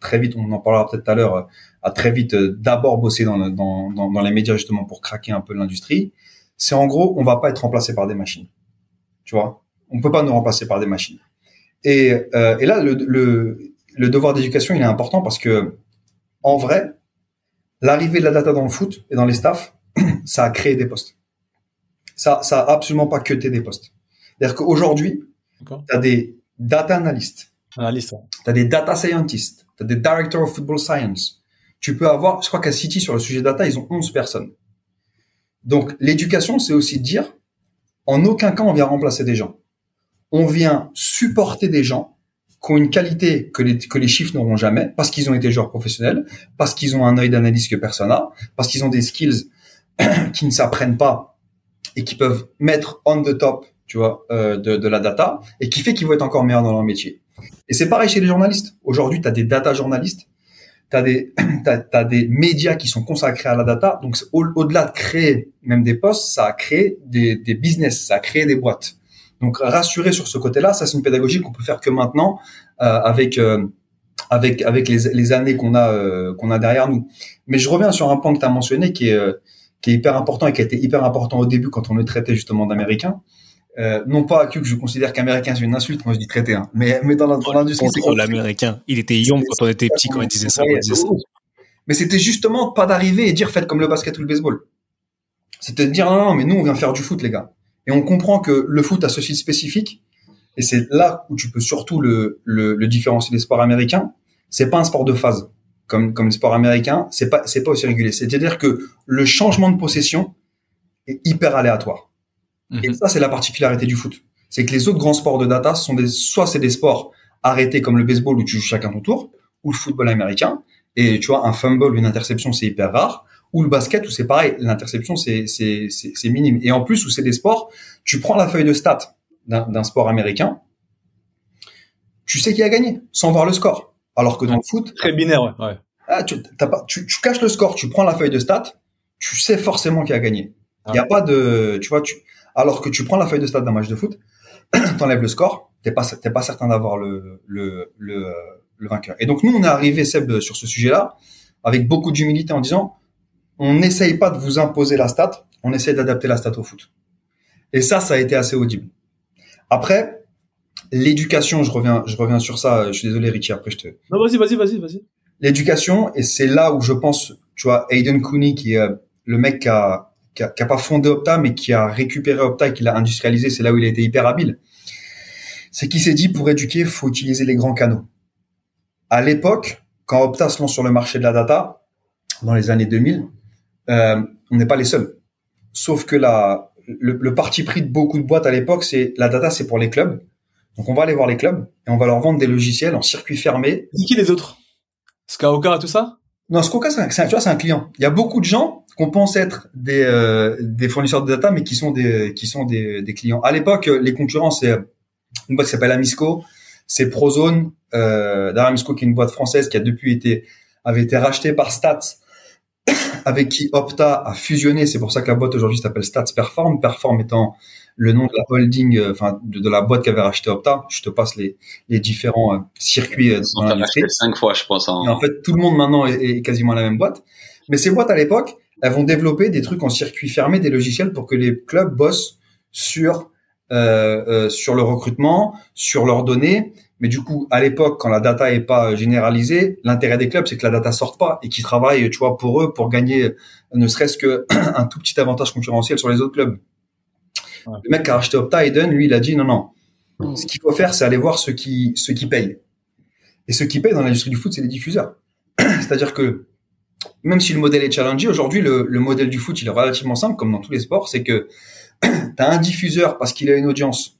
très vite, on en parlera peut-être tout à l'heure, a très vite euh, d'abord bossé dans, dans, dans, dans, les médias justement pour craquer un peu l'industrie. C'est en gros, on va pas être remplacé par des machines, tu vois? On peut pas nous remplacer par des machines. Et, euh, et là, le, le, le devoir d'éducation, il est important parce que, en vrai, l'arrivée de la data dans le foot et dans les staffs, <clears throat> ça a créé des postes. Ça, ça a absolument pas que des postes. C'est-à-dire qu'aujourd'hui, tu as des data analyst. Analyst. Tu as des data scientists. Tu as des director of football science. Tu peux avoir, je crois qu'à City, sur le sujet data, ils ont 11 personnes. Donc, l'éducation, c'est aussi de dire, en aucun cas, on vient remplacer des gens. On vient supporter des gens qui ont une qualité que les, que les chiffres n'auront jamais, parce qu'ils ont été joueurs professionnels, parce qu'ils ont un œil d'analyse que personne n'a, parce qu'ils ont des skills <clears throat> qui ne s'apprennent pas et qui peuvent mettre on the top tu vois, euh, de, de, la data, et qui fait qu'ils vont être encore meilleurs dans leur métier. Et c'est pareil chez les journalistes. Aujourd'hui, tu as des data journalistes, tu as des <clears throat> t'as, t'as des médias qui sont consacrés à la data. Donc au- au-delà de créer même des postes, ça a créé des, des business, ça a créé des boîtes. Donc rassurer sur ce côté-là, ça c'est une pédagogie qu'on peut faire que maintenant euh, avec euh, avec avec les, les années qu'on a euh, qu'on a derrière nous. Mais je reviens sur un point que tu as mentionné qui est euh, qui est hyper important et qui a été hyper important au début quand on le traitait justement d'américain. Euh, non pas que je considère qu'américain c'est une insulte, moi je dis traité, hein. mais mais dans l'industrie c'est Contre l'américain. Il était yom quand on était petit, quand il disait ça. Disait. Mais c'était justement pas d'arriver et dire faites comme le basket ou le baseball. C'était de dire non, non, mais nous on vient faire du foot les gars. Et on comprend que le foot a ceci de spécifique. Et c'est là où tu peux surtout le, le, le différencier des sports américains. C'est pas un sport de phase comme comme les sports américains. C'est pas c'est pas aussi régulier. C'est-à-dire que le changement de possession est hyper aléatoire. Et Mhm. ça, c'est la particularité du foot. C'est que les autres grands sports de data sont des, soit c'est des sports arrêtés comme le baseball où tu joues chacun ton tour, ou le football américain. Et tu vois, un fumble, une interception, c'est hyper rare. Ou le basket où c'est pareil, l'interception, c'est, c'est, c'est, c'est minime. Et en plus, où c'est des sports, tu prends la feuille de stats d'un, d'un sport américain, tu sais qui a gagné, sans voir le score. Alors que dans le foot, Très binaire, ouais. ouais. ah, tu, t'as pas, tu, tu caches le score, tu prends la feuille de stats, tu sais forcément qui a gagné. Il n'y a pas de, tu vois, tu, alors que tu prends la feuille de stats d'un match de foot, <clears throat> t'enlèves le score, t'es pas, t'es pas certain d'avoir le, le, le, le vainqueur. Et donc nous, on est arrivé Seb sur ce sujet-là avec beaucoup d'humilité en disant, on n'essaye pas de vous imposer la stat, on essaye d'adapter la stat au foot. Et ça, ça a été assez audible. Après, l'éducation, je reviens, je reviens sur ça. Je suis désolé, Richie. Après, je te, Non, vas-y, vas-y, vas-y, vas-y. l'éducation et c'est là où je pense tu vois Aiden Cooney qui est le mec qui a, qui a qui a pas fondé Opta mais qui a récupéré Opta et qui l'a industrialisé c'est là où il a été hyper habile. C'est qu'il s'est dit pour éduquer faut utiliser les grands canaux. À l'époque quand Opta se lance sur le marché de la data dans les années 2000 euh, on n'est pas les seuls. Sauf que le, parti pris de beaucoup de boîtes à l'époque c'est la data c'est pour les clubs. Donc on va aller voir les clubs et on va leur vendre des logiciels en circuit fermé. Qui les autres? Skaoka, tout ça? Skoka, c'est un, c'est un- tu vois, c'est un client. Il y a beaucoup de gens qu'on pense être des, euh, des fournisseurs de data, mais qui sont des, qui sont des, des clients. À l'époque, les concurrents, c'est euh, une boîte qui s'appelle Amisco, c'est Prozone, euh, Amisco, qui est une boîte française qui a depuis été, avait été rachetée par Stats, <coughs> avec qui Opta a fusionné. C'est pour ça que la boîte aujourd'hui s'appelle Stats Perform. Perform étant le nom de la holding, euh, enfin, de, de la boîte qui avait racheté Opta. Je te passe les, les différents euh, circuits euh, On t'a l'industrie. acheté cinq fois, je pense. En... Et en fait, tout le monde maintenant est, est quasiment la même boîte. Mais ces boîtes à l'époque, elles vont développer des trucs en circuit fermé, des logiciels pour que les clubs bossent sur euh, euh, sur le recrutement, sur leurs données. Mais du coup, à l'époque, quand la data est pas généralisée, l'intérêt des clubs, c'est que la data sorte pas et qu'ils travaillent, tu vois, pour eux, pour gagner ne serait-ce que <clears throat> un tout petit avantage concurrentiel sur les autres clubs. Ouais. Le mec qui a acheté Opta, Eden, lui, il a dit non, non. Ce qu'il faut faire, c'est aller voir ceux qui, ceux qui payent. Et ceux qui payent dans l'industrie du foot, c'est les diffuseurs. <clears throat> C'est-à-dire que même si le modèle est challengé, aujourd'hui, le, le modèle du foot, il est relativement simple, comme dans tous les sports, c'est que <clears throat> tu as un diffuseur parce qu'il a une audience,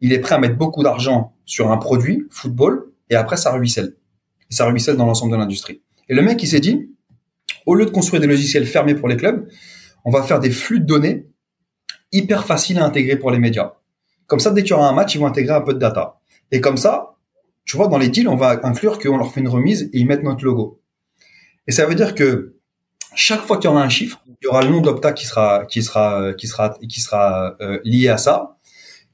il est prêt à mettre beaucoup d'argent sur un produit, football, et après, ça ruisselle. Et ça ruisselle dans l'ensemble de l'industrie. Et le mec, il s'est dit, au lieu de construire des logiciels fermés pour les clubs, on va faire des flux de données hyper faciles à intégrer pour les médias. Comme ça, dès qu'il y aura un match, ils vont intégrer un peu de data. Et comme ça, tu vois, dans les deals, on va inclure qu'on leur fait une remise et ils mettent notre logo. Et ça veut dire que chaque fois qu'il y aura un chiffre, il y aura le nom d'Opta qui sera qui sera qui sera qui sera euh, lié à ça.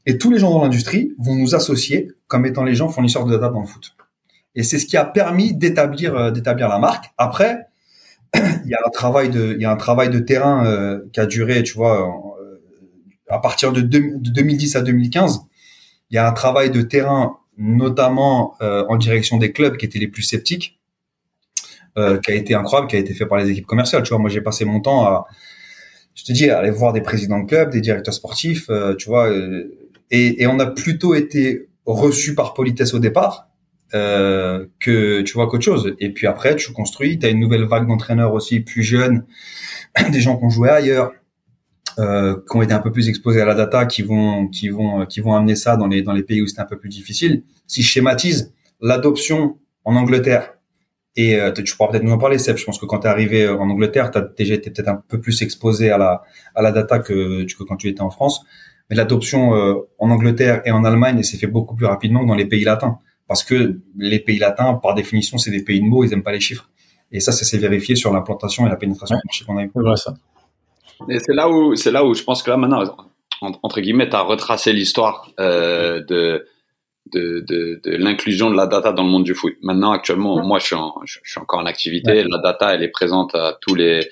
Et tous les gens dans l'industrie vont nous associer comme étant les gens fournisseurs de data dans le foot. Et c'est ce qui a permis d'établir euh, d'établir la marque. Après, <clears throat> il y a un travail de il y a un travail de terrain euh, qui a duré, tu vois, à partir de, de 2010 à 2015. Il y a un travail de terrain, notamment euh, en direction des clubs qui étaient les plus sceptiques, euh, qui a été incroyable, qui a été fait par les équipes commerciales. Tu vois, moi j'ai passé mon temps à, je te dis, à aller voir des présidents de clubs, des directeurs sportifs, euh, tu vois, euh, et, et on a plutôt été reçu par politesse au départ euh, que tu vois qu'autre chose. Et puis après, tu construis, tu as une nouvelle vague d'entraîneurs aussi plus jeunes, <clears throat> des gens qui ont joué ailleurs, euh, qui ont été un peu plus exposés à la data, qui vont qui vont euh, qui vont amener ça dans les dans les pays où c'est un peu plus difficile. Si je schématise, l'adoption en Angleterre et euh, tu pourras peut-être nous en parler, Seb. Je pense que quand tu es arrivé euh, en Angleterre, tu as déjà été peut-être un peu plus exposé à la à la data que, que quand tu étais en France. Mais l'adoption en Angleterre et en Allemagne, s'est fait beaucoup plus rapidement que dans les pays latins. parce que les pays latins, par définition, c'est des pays de mots, ils aiment pas les chiffres. Et ça, ça s'est vérifié sur l'implantation et la pénétration Ouais. du marché qu'on a eu. C'est vrai, ça. Et c'est là où c'est là où je pense que là maintenant en- entre guillemets t'as retracé l'histoire euh, de de, de, de l'inclusion de la data dans le monde du foot. Maintenant actuellement moi je suis en, je, je suis encore en activité, la data elle est présente à tous les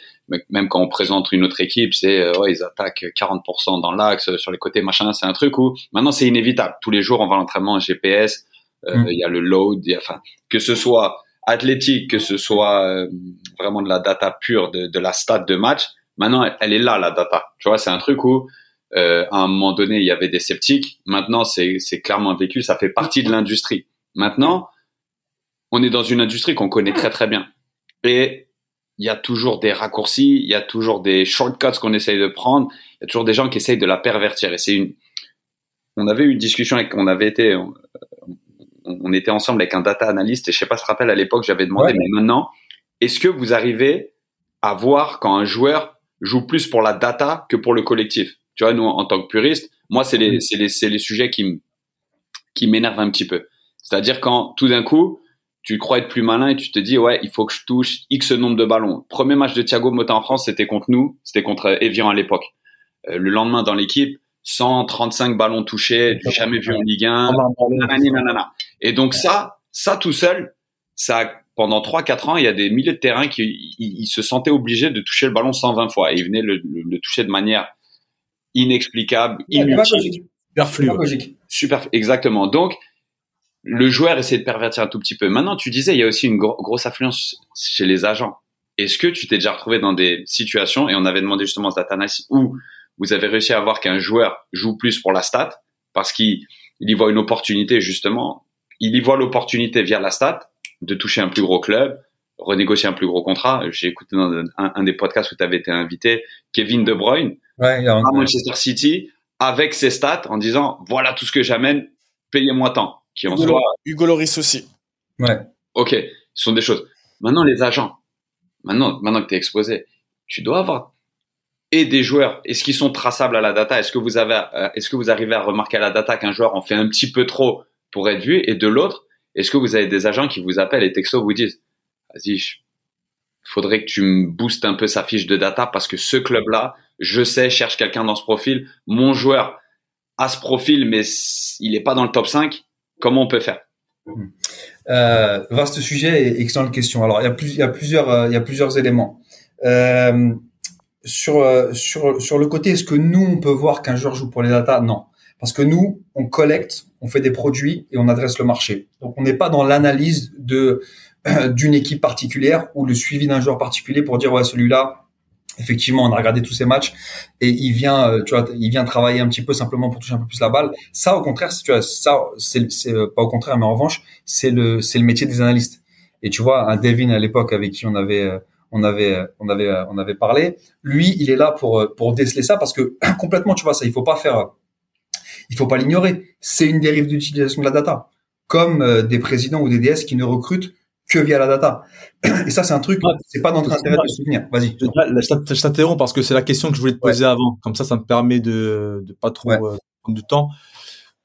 même quand on présente une autre équipe, c'est euh, ouais, ils attaquent 40% dans l'axe sur les côtés machin, c'est un truc où maintenant c'est inévitable. Tous les jours on va à l'entraînement en GPS, euh, Mm. il y a le load, il y a enfin que ce soit athlétique, que ce soit euh, vraiment de la data pure de, de la stat de match, Maintenant, elle, elle est là, la data. Tu vois, c'est un truc où, euh, à un moment donné, il y avait des sceptiques. Maintenant, c'est, c'est clairement vécu. Ça fait partie de l'industrie. Maintenant, on est dans une industrie qu'on connaît très, très bien. Et il y a toujours des raccourcis, il y a toujours des shortcuts qu'on essaye de prendre. Il y a toujours des gens qui essayent de la pervertir. Et c'est une, on avait eu une discussion avec, on avait été, on, on était ensemble avec un data analyst et je sais pas si tu te rappelles à l'époque, j'avais demandé, Ouais. mais maintenant, est-ce que vous arrivez à voir quand un joueur joue plus pour la data que pour le collectif. Tu vois, nous, en tant que puristes, moi, c'est les, c'est les, c'est les sujets qui qui m'énervent un petit peu. C'est-à-dire quand, tout d'un coup, tu crois être plus malin et tu te dis, ouais, il faut que je touche X nombre de ballons. Premier match de Thiago Motta en France, c'était contre nous, c'était contre Evian à l'époque. Euh, le lendemain, dans l'équipe, 135 ballons touchés, jamais vu en Ligue 1, nanani, nanana. Et donc ça, ça tout seul, ça pendant 3-4 ans, il y a des milliers de terrains qui ils, ils se sentaient obligés de toucher le ballon 120 fois et ils venaient le, le- le toucher de manière inexplicable, inutile, pédagogique. Superflu. ouais. Pédagogique. super exactement. Donc le joueur essaie de pervertir un tout petit peu. Maintenant, tu disais il y a aussi une gro- grosse affluence chez les agents. Est-ce que tu t'es déjà retrouvé dans des situations et on avait demandé justement data analysis où vous avez réussi à voir qu'un joueur joue plus pour la stat parce qu'il il y voit une opportunité justement, il y voit l'opportunité via la stat de toucher un plus gros club, renégocier un plus gros contrat. J'ai écouté dans un, un des podcasts où tu avais été invité Kevin De Bruyne Ouais, à Manchester City avec ses stats en disant voilà tout ce que j'amène, payez-moi tant. Qui en Hugo, soit, Hugo Loris aussi. ouais. ok, ce sont des choses. Maintenant, les agents, maintenant, maintenant que tu es exposé, tu dois avoir et des joueurs. Est-ce qu'ils sont traçables à la data? Est-ce que vous avez, euh, est-ce que vous arrivez à remarquer à la data qu'un joueur en fait un petit peu trop pour être vu? Et de l'autre, est-ce que vous avez des agents qui vous appellent et texto vous disent vas-y, faudrait que tu me boostes un peu sa fiche de data parce que ce club-là, je sais, cherche quelqu'un dans ce profil. Mon joueur a ce profil, mais il est pas dans le top 5. Comment on peut faire? Euh, vaste sujet et excellente question. Alors, il y a, plus, il y a plusieurs, euh, il y a plusieurs éléments. Euh, sur, euh, sur, sur le côté, est-ce que nous, on peut voir qu'un joueur joue pour les data? Non. Parce que nous, on collecte, on fait des produits et on adresse le marché. Donc, on n'est pas dans l'analyse de <clears throat> d'une équipe particulière ou le suivi d'un joueur particulier pour dire, ouais, celui-là, effectivement, on a regardé tous ces matchs et il vient, euh, tu vois, il vient travailler un petit peu simplement pour toucher un peu plus la balle. Ça, au contraire, ça, c'est, euh, pas au contraire, mais en revanche, c'est le, c'est le métier des analystes. Et tu vois, un Devin à l'époque avec qui on avait, euh, on avait, on avait, on avait parlé, lui, il est là pour, pour déceler ça parce que <clears throat> complètement, tu vois, ça, il faut pas faire, il faut pas l'ignorer. C'est une dérive d'utilisation de la data. Comme euh, des présidents ou des DS qui ne recrutent que via la data. Et ça, c'est un truc, c'est pas dans notre intérêt de le soutenir. Vas-y. Je, t'interromps parce que c'est la question que je voulais te poser avant. Comme ça, ça me permet de, de pas trop Ouais. euh, prendre du temps.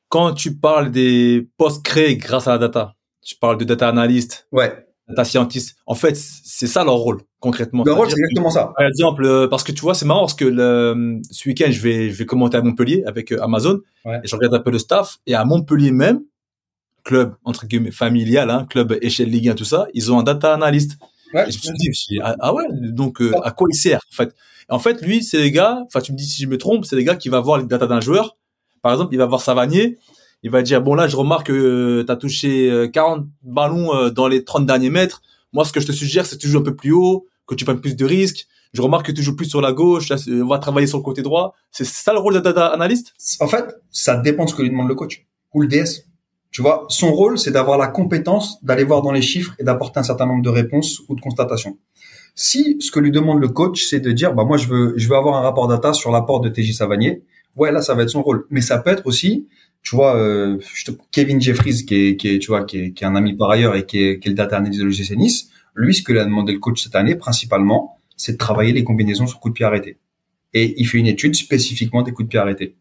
Quand tu parles des postes créés grâce à la data, tu parles de data analyst, Ouais. Data scientist. En fait, c'est ça leur rôle concrètement. Le rôle, c'est exactement ça. Par exemple, euh, parce que tu vois, c'est marrant parce que le, ce week-end, je vais, je vais commenter à Montpellier avec euh, Amazon Ouais. et je regarde un peu le staff et à Montpellier même, club entre guillemets familial, hein, club échelle Ligue 1, tout ça, ils ont un data analyst. Ouais. Et je me suis dit, ah, ah ouais, donc euh, à quoi il sert en fait? En fait, lui, c'est les gars. Enfin, tu me dis si je me trompe, c'est les gars qui va voir les data d'un joueur. Par exemple, il va voir Savanier. Il va dire bon là, je remarque que tu as touché euh, 40 ballons euh, dans les 30 derniers mètres. Moi, ce que je te suggère, c'est que tu un peu plus haut, que tu prennes plus de risques. Je remarque que tu joues plus sur la gauche. On va travailler sur le côté droit. C'est ça le rôle de data analyst? En fait, ça dépend de ce que lui demande le coach ou le DS. Tu vois, son rôle, c'est d'avoir la compétence d'aller voir dans les chiffres et d'apporter un certain nombre de réponses ou de constatations. Si ce que lui demande le coach, c'est de dire, bah moi je veux, je veux avoir un rapport data sur l'apport de TJ Savanier, ouais là ça va être son rôle. Mais ça peut être aussi, tu vois, euh, Kevin Jeffries qui est, qui est, tu vois, qui est, qui est un ami par ailleurs et qui est, qui est le data analyst de l'OGC Nice, lui ce que lui a demandé le coach cette année principalement, c'est de travailler les combinaisons sur coup de pied arrêté. et il fait une étude spécifiquement des coups de pied arrêtés.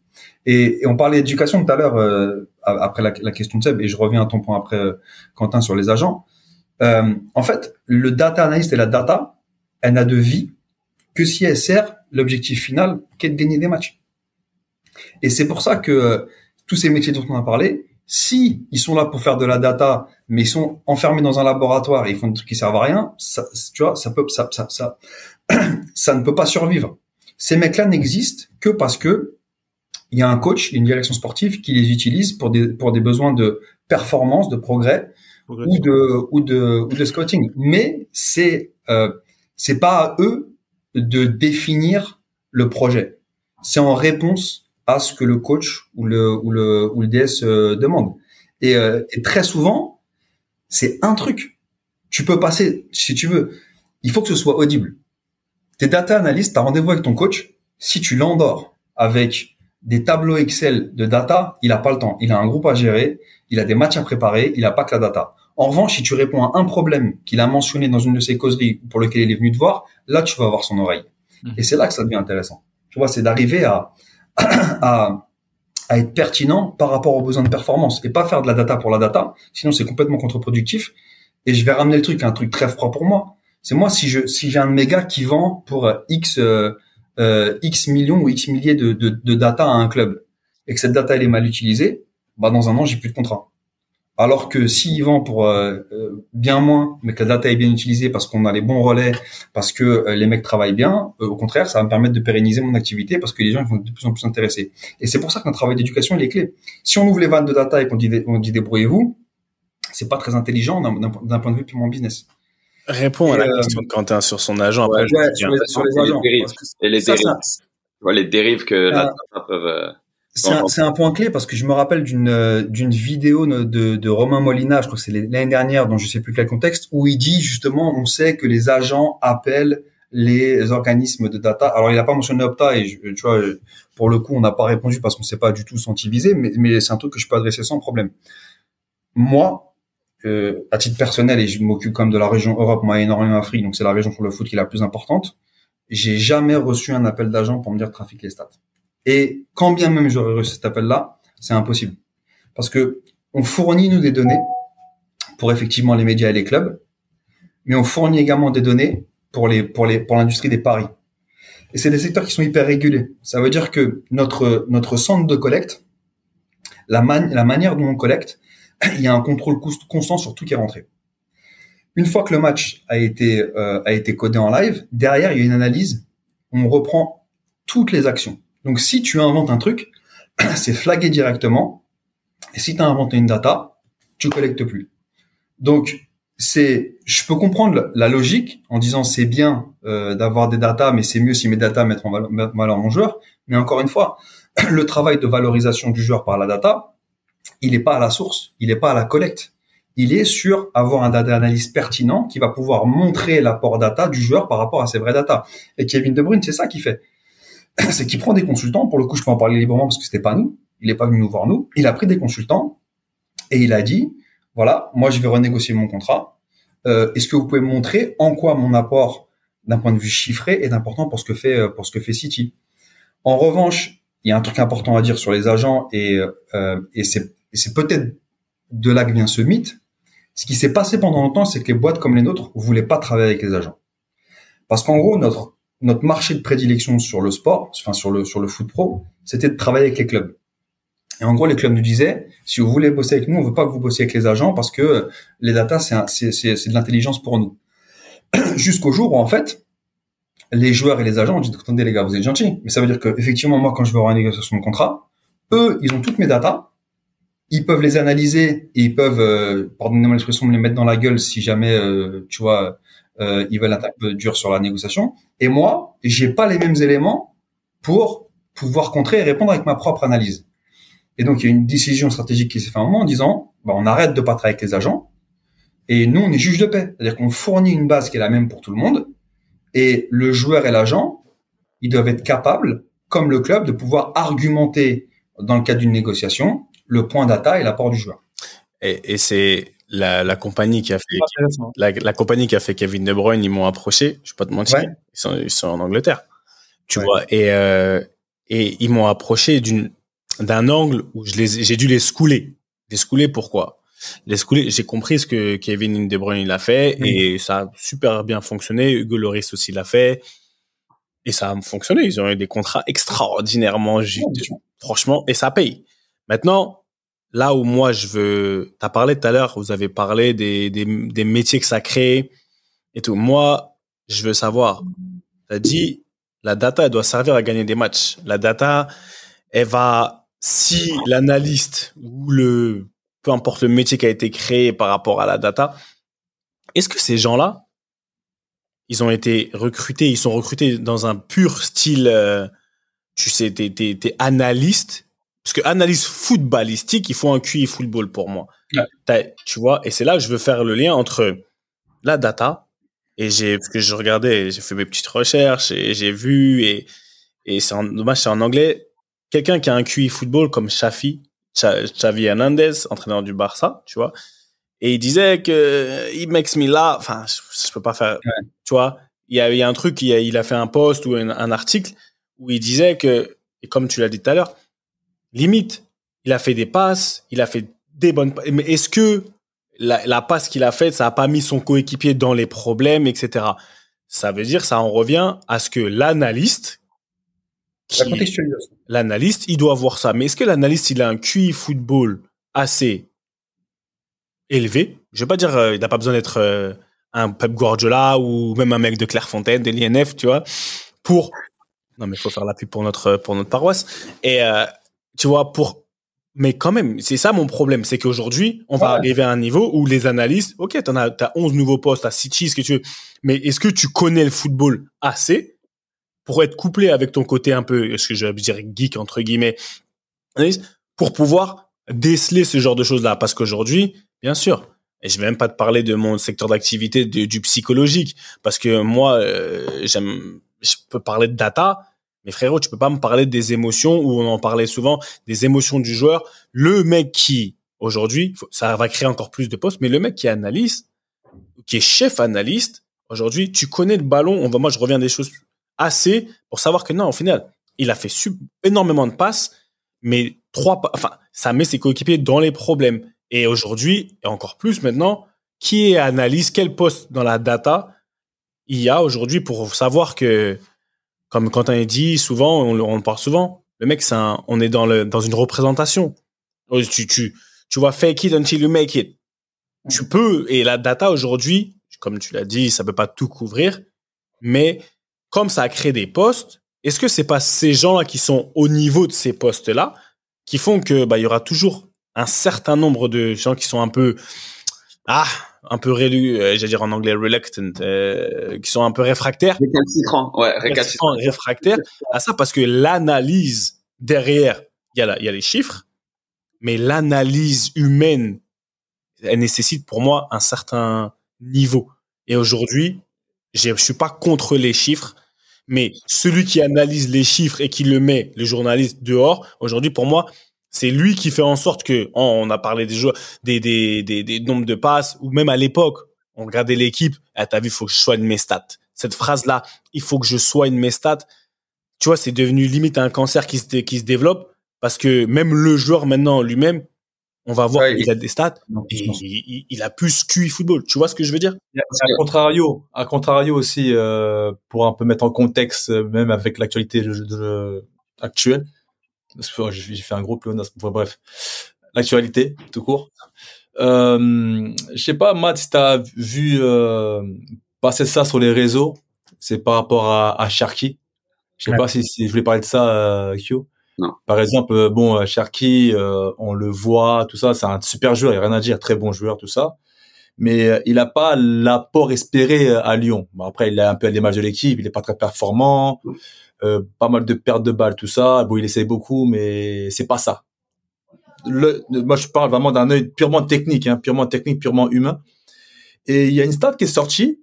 Et, on parlait d'éducation tout à l'heure euh, après la, question de Seb, et je reviens à ton point après euh, Quentin sur les agents. Euh, en fait, le data analyst et la data, elle n'a de vie que si elle sert l'objectif final qu'est de gagner des matchs. Et c'est pour ça que tous ces métiers dont on a parlé, si ils sont là pour faire de la data, mais ils sont enfermés dans un laboratoire et ils font des trucs qui servent à rien, ça, tu vois, ça peut, ça, ça, ça, <clears throat> ça ne peut pas survivre. Ces mecs-là n'existent que parce que il y a un coach, une direction sportive qui les utilise pour des pour des besoins de performance, de progrès ou de ou de ou de scouting. Mais c'est euh, c'est pas à eux de définir le projet. C'est en réponse à ce que le coach ou le ou le ou le DS euh, demande. Et, euh, et très souvent, c'est un truc. Tu peux passer, si tu veux, il faut que ce soit audible. T'es data analyst, t'as rendez-vous avec ton coach. Si tu l'endors avec des tableaux Excel de data, il a pas le temps. Il a un groupe à gérer, il a des matchs à préparer, il a pas que la data. En revanche, si tu réponds à un problème qu'il a mentionné dans une de ses causeries pour lequel il est venu te voir, là, tu vas avoir son oreille. Mmh. Et c'est là que ça devient intéressant. Tu vois, c'est d'arriver à, <clears throat> à, à être pertinent par rapport aux besoins de performance et pas faire de la data pour la data. Sinon, c'est complètement contre-productif. Et je vais ramener le truc à un truc très froid pour moi. C'est moi si je si j'ai un méga qui vend pour X euh, euh, X millions ou X milliers de, de, de, data à un club et que cette data elle est mal utilisée, bah dans un an j'ai plus de contrat. Alors que s'il vend pour euh, euh, bien moins, mais que la data est bien utilisée parce qu'on a les bons relais, parce que euh, les mecs travaillent bien, au contraire, ça va me permettre de pérenniser mon activité parce que les gens vont de plus en plus intéressés. Et c'est pour ça qu'un travail d'éducation il est clé. Si on ouvre les vannes de data et qu'on dit, on dit débrouillez-vous, c'est pas très intelligent d'un point de vue purement business. Réponds à la question de Quentin sur son agent. Après, sur, les, agents. Et les dérives. les dérives que la data peuvent c'est un, point clé parce que je me rappelle d'une euh, d'une vidéo de, de Romain Molina, je crois que c'est l'année dernière, dont je sais plus quel contexte, où il dit justement, on sait que les agents appellent les organismes de data. Alors il n'a pas mentionné Opta et tu vois, pour le coup, on n'a pas répondu parce qu'on ne s'est pas du tout senti visé, mais, mais c'est un truc que je peux adresser sans problème. Moi, euh, à titre personnel, et je m'occupe comme de la région Europe, Moyen-Orient, Afrique, donc c'est la région pour le foot qui est la plus importante. J'ai jamais reçu un appel d'agent pour me dire trafic les stats. Et quand bien même j'aurais reçu cet appel-là, c'est impossible. Parce que on fournit, nous, des données pour effectivement les médias et les clubs, mais on fournit également des données pour les, pour les, pour l'industrie des paris. Et c'est des secteurs qui sont hyper régulés. Ça veut dire que notre, notre centre de collecte, la, la manière dont on collecte, <clears throat> il y a un contrôle constant sur tout qui est rentré. Une fois que le match a été, euh, a été codé en live, derrière, il y a une analyse. On reprend toutes les actions. Donc si tu inventes un truc, <clears throat> c'est flagué directement. Et si tu as inventé une data, tu collectes plus. Donc c'est, je peux comprendre la logique en disant c'est bien euh, d'avoir des data, mais c'est mieux si mes data mettent en valeur, mon joueur. Mais encore une fois, <clears throat> le travail de valorisation du joueur par la data, il n'est pas à la source, il n'est pas à la collecte. Il est sur avoir un data analyse pertinent qui va pouvoir montrer l'apport data du joueur par rapport à ses vraies data. Et Kevin De Bruyne, c'est ça qu'il fait. <clears throat> c'est qu'il prend des consultants. Pour le coup, je peux en parler librement parce que c'était pas nous. Il n'est pas venu nous voir nous. Il a pris des consultants et il a dit, voilà, moi je vais renégocier mon contrat. Euh, Est-ce que vous pouvez me montrer en quoi mon apport d'un point de vue chiffré est important pour ce que fait pour ce que fait City. En revanche, il y a un truc important à dire sur les agents et euh, et c'est peut-être de là que vient ce mythe. Ce qui s'est passé pendant longtemps, c'est que les boîtes comme les nôtres voulaient pas travailler avec les agents. Parce qu'en gros, notre notre marché de prédilection sur le sport, enfin sur le sur le foot pro, c'était de travailler avec les clubs. Et en gros, les clubs nous disaient, si vous voulez bosser avec nous, on veut pas que vous bossiez avec les agents parce que les datas, c'est de l'intelligence pour nous. <clears throat> Jusqu'au jour où en fait, les joueurs et les agents ont dit attendez les gars, vous êtes gentils, mais ça veut dire que effectivement moi quand je vais avoir une négociation contrat, eux ils ont toutes mes datas, ils peuvent les analyser et ils peuvent, euh, pardonnez-moi l'expression, me les mettre dans la gueule si jamais euh, tu vois euh, ils veulent un peu dur sur la négociation. Et moi, j'ai pas les mêmes éléments pour pouvoir contrer et répondre avec ma propre analyse. Et donc, il y a une décision stratégique qui s'est faite un moment en disant, bah, on arrête de pas travailler avec les agents et nous, on est juge de paix. C'est-à-dire qu'on fournit une base qui est la même pour tout le monde et le joueur et l'agent, ils doivent être capables, comme le club, de pouvoir argumenter dans le cadre d'une négociation le point data et l'apport du joueur. Et c'est la, la, compagnie qui a fait la, la, compagnie qui a fait Kevin De Bruyne, ils m'ont approché. Je vais pas te mentir, ils, sont, ils sont en Angleterre. tu Ouais. vois. Et euh, et ils m'ont approché d'une d'un angle où je les ai- j'ai dû les scouler. Les scouler pourquoi? Les scouler, j'ai compris ce que Kevin De Bruyne il a fait Mhm. et ça a super bien fonctionné. Hugo Lloris aussi l'a fait et ça a fonctionné. Ils ont eu des contrats extraordinairement franchement et ça paye. Maintenant, là où moi je veux, t'as parlé tout à l'heure, vous avez parlé des, des métiers que ça crée et tout. Moi, je veux savoir. T'as dit la data elle doit servir à gagner des matchs. La data, elle va si l'analyste ou le peu importe le métier qui a été créé par rapport à la data, est-ce que ces gens-là, ils ont été recrutés, ils sont recrutés dans un pur style, euh, tu sais, t'es, t'es, t'es analyste, parce que analyste footballistique, il faut un QI football pour moi. Ouais. Tu vois, et c'est là que je veux faire le lien entre la data et j'ai, parce que je regardais, j'ai fait mes petites recherches et j'ai vu et et c'est en, dommage, c'est en anglais. Quelqu'un qui a un QI football comme Shafi, Xavi Hernandez, entraîneur du Barça, tu vois. Et il disait que il makes me là, enfin, je, je peux pas faire, tu vois. Il y a, il y a un truc, il a, il a fait un post ou un, un article où il disait que, et comme tu l'as dit tout à l'heure, limite, il a fait des passes, il a fait des bonnes, pa- mais est-ce que la, la passe qu'il a faite, ça a pas mis son coéquipier dans les problèmes, etc. Ça veut dire, ça en revient à ce que l'analyste, l'analyste, il doit voir ça. Mais est-ce que l'analyste, il a un QI football assez élevé? Je vais pas dire, euh, il n'a pas besoin d'être euh, un Pep Guardiola ou même un mec de Clairefontaine, de l'INF, tu vois, pour. Non, mais il faut faire la pub pour notre pour notre paroisse. Et euh, tu vois, pour. Mais quand même, c'est ça mon problème, c'est qu'aujourd'hui, on va arriver à un niveau où les analystes, ok, t'en as, t'as 11 nouveaux postes à City, ce que tu veux, mais est-ce que tu connais le football assez pour être couplé avec ton côté un peu, ce que je vais dire geek entre guillemets, pour pouvoir déceler ce genre de choses-là? Parce qu'aujourd'hui, bien sûr, et je vais même pas te parler de mon secteur d'activité du psychologique, parce que moi, euh, j'aime, je peux parler de data, mais frérot, tu peux pas me parler des émotions où on en parlait souvent, des émotions du joueur. Le mec qui, aujourd'hui, ça va créer encore plus de postes, mais le mec qui est analyste, qui est chef analyste, aujourd'hui, tu connais le ballon. On va, moi, je reviens des choses assez pour savoir que non, au final, il a fait énormément de passes, mais trois, enfin, ça met ses coéquipiers dans les problèmes. Et aujourd'hui, et encore plus maintenant, qui est analyse, quel poste dans la data il y a aujourd'hui pour savoir que, comme Quentin dit souvent, on, le- on parle souvent, le mec, c'est un, on est dans le, dans une représentation. Oh, Tu, tu, tu vois, fake it until you make it. Tu peux, et la data aujourd'hui, comme tu l'as dit, ça peut pas tout couvrir, mais comme ça a créé des postes, est-ce que c'est pas ces gens-là qui sont au niveau de ces postes-là qui font que bah il y aura toujours un certain nombre de gens qui sont un peu ah un peu rélu, euh, j'allais dire en anglais reluctant, euh, qui sont un peu réfractaires, Récalcitrant, ouais, récalcitrant. récalcitrants, réfractaires à ça parce que l'analyse derrière, il y a la- il y a les chiffres, mais l'analyse humaine, elle nécessite pour moi un certain niveau. Et aujourd'hui, je suis pas contre les chiffres, mais celui qui analyse les chiffres et qui le met, le journaliste, dehors, aujourd'hui, pour moi, c'est lui qui fait en sorte que, oh, on a parlé des joueurs, des, des, des, des nombres de passes, ou même à l'époque, on regardait l'équipe, ah, t'as vu, il faut que je soigne mes stats. Cette phrase-là, il faut que je soigne mes stats. Tu vois, c'est devenu limite un cancer qui se, qui se développe parce que même le joueur maintenant lui-même, on va voir Ouais, qu'il a des stats et il, il- il a plus QI football. Tu vois ce que je veux dire? À contrario, à contrario aussi, euh, pour un peu mettre en contexte, euh, même avec l'actualité de- de- actuelle, j'ai j'ai fait un gros pléonasme, enfin, bref, l'actualité, tout court. Euh, je sais pas, Matt, si t'as vu euh, passer ça sur les réseaux, c'est par rapport à, à Sharky. Je sais Ouais. pas si, si je voulais parler de ça, euh, Q. Non. Par exemple, euh, bon, euh, Sharky, euh, on le voit, tout ça, c'est un super joueur, il y a rien à dire, très bon joueur, tout ça. Mais il n'a pas l'apport espéré à Lyon. Bon, après, il a un peu à l'image de l'équipe, il est pas très performant, euh, pas mal de pertes de balles, tout ça. Bon, il essaie beaucoup, mais c'est pas ça. Le, moi, je parle vraiment d'un œil purement technique, hein, purement technique, purement humain. Et il y a une stat qui est sortie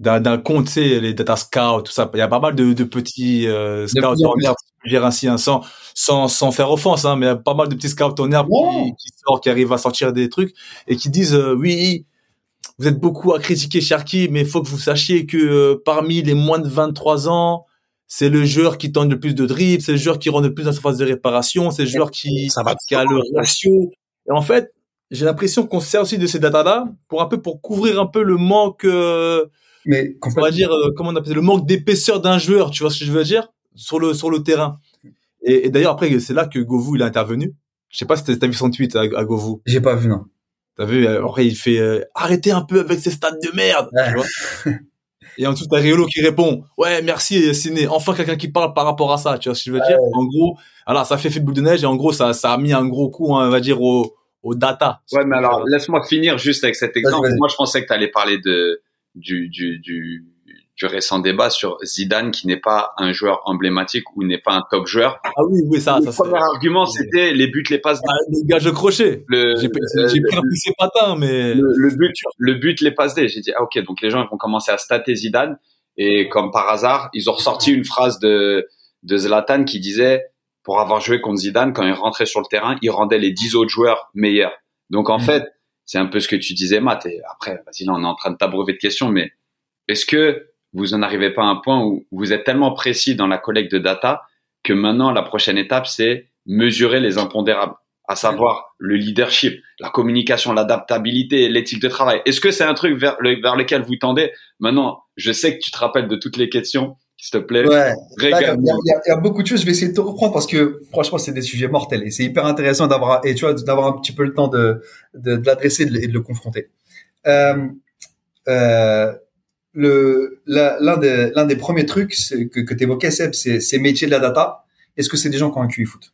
d'un compte, tu sais, les data scouts, tout ça. Il y a pas mal de, de petits euh, scouts en herbe, je ainsi, hein, sans, sans, sans faire offense, hein, mais il y a pas mal de petits scouts en herbe qui, qui sortent, qui arrivent à sortir des trucs et qui disent euh, oui, vous êtes beaucoup à critiquer Sharky, mais il faut que vous sachiez que euh, parmi les moins de 23 ans, c'est le joueur qui tente le plus de dribbles, c'est le joueur qui rentre le plus dans sa phase de réparation, c'est le joueur qui, Ça va qui a le ratio. Et en fait, j'ai l'impression qu'on se sert aussi de ces datas-là pour un peu pour couvrir un peu le manque, euh, Mais on va dire, euh, comment on appelle ça, le manque d'épaisseur d'un joueur, tu vois ce que je veux dire, sur le, sur le terrain. Et, et d'ailleurs, après, c'est là que Govou, il a intervenu. Je sais pas si t'as vu son tweet à, à Govou. j'ai pas vu non. T'as vu, euh, après, il fait, euh, arrêtez un peu avec ces stades de merde, Ouais. tu vois. <laughs> Et en dessous, t'as Riolo qui répond, ouais, merci, Ciné. Enfin, quelqu'un qui parle par rapport à ça, tu vois ce que je veux dire? En gros, alors, ça fait fait boule de neige et en gros, ça, ça a mis un gros coup, hein, on va dire, au, au data. Ouais, mais alors, laisse-moi finir juste avec cet exemple. Moi, je pensais que tu allais parler de, du, du, du, du récent débat sur Zidane, qui n'est pas un joueur emblématique ou n'est pas un top joueur. Ah oui, oui, ça, le ça, c'est, premier argument, c'était les buts, les passes. Ah, le gage de crochet. Le, J'ai, peu ses patins, mais, le, le but, le but, les passes D. J'ai dit, ah, ok, donc les gens ils vont commencer à stater Zidane. Et comme par hasard, ils ont ressorti une phrase de, de Zlatan qui disait, pour avoir joué contre Zidane, quand il rentrait sur le terrain, il rendait les 10 autres joueurs meilleurs. Donc en Mm. fait, c'est un peu ce que tu disais, Matt. Et après, vas-y, là, on est en train de t'abreuver de questions, mais est-ce que vous en arrivez pas à un point où vous êtes tellement précis dans la collecte de data que maintenant, la prochaine étape, c'est mesurer les impondérables, à savoir le leadership, la communication, l'adaptabilité, l'éthique de travail. Est-ce que c'est un truc vers, le- vers lequel vous tendez? Maintenant, je sais que tu te rappelles de toutes les questions. S'il te plaît, Ouais. Il y, a- y y beaucoup de choses. Je vais essayer de te reprendre parce que franchement, c'est des sujets mortels et c'est hyper intéressant d'avoir et tu vois d'avoir un petit peu le temps de de, de l'adresser et de, de le confronter. Euh, euh, l'un des premiers trucs que que t'évoquais Seb, c'est ces métiers de la data. Est-ce que c'est des gens qui ont un QI foot?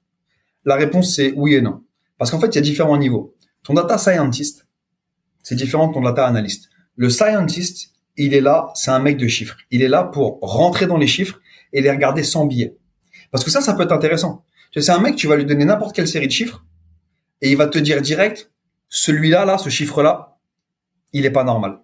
La réponse c'est oui et non. Parce qu'en fait, il y a différents niveaux. Ton data scientist, c'est différent de ton data analyst. Le scientist, il est là, c'est un mec de chiffres. Il est là pour rentrer dans les chiffres et les regarder sans biais. Parce que ça, ça peut être intéressant. C'est un mec, tu vas lui donner n'importe quelle série de chiffres et il va te dire direct, celui-là, là, ce chiffre-là, il est pas normal.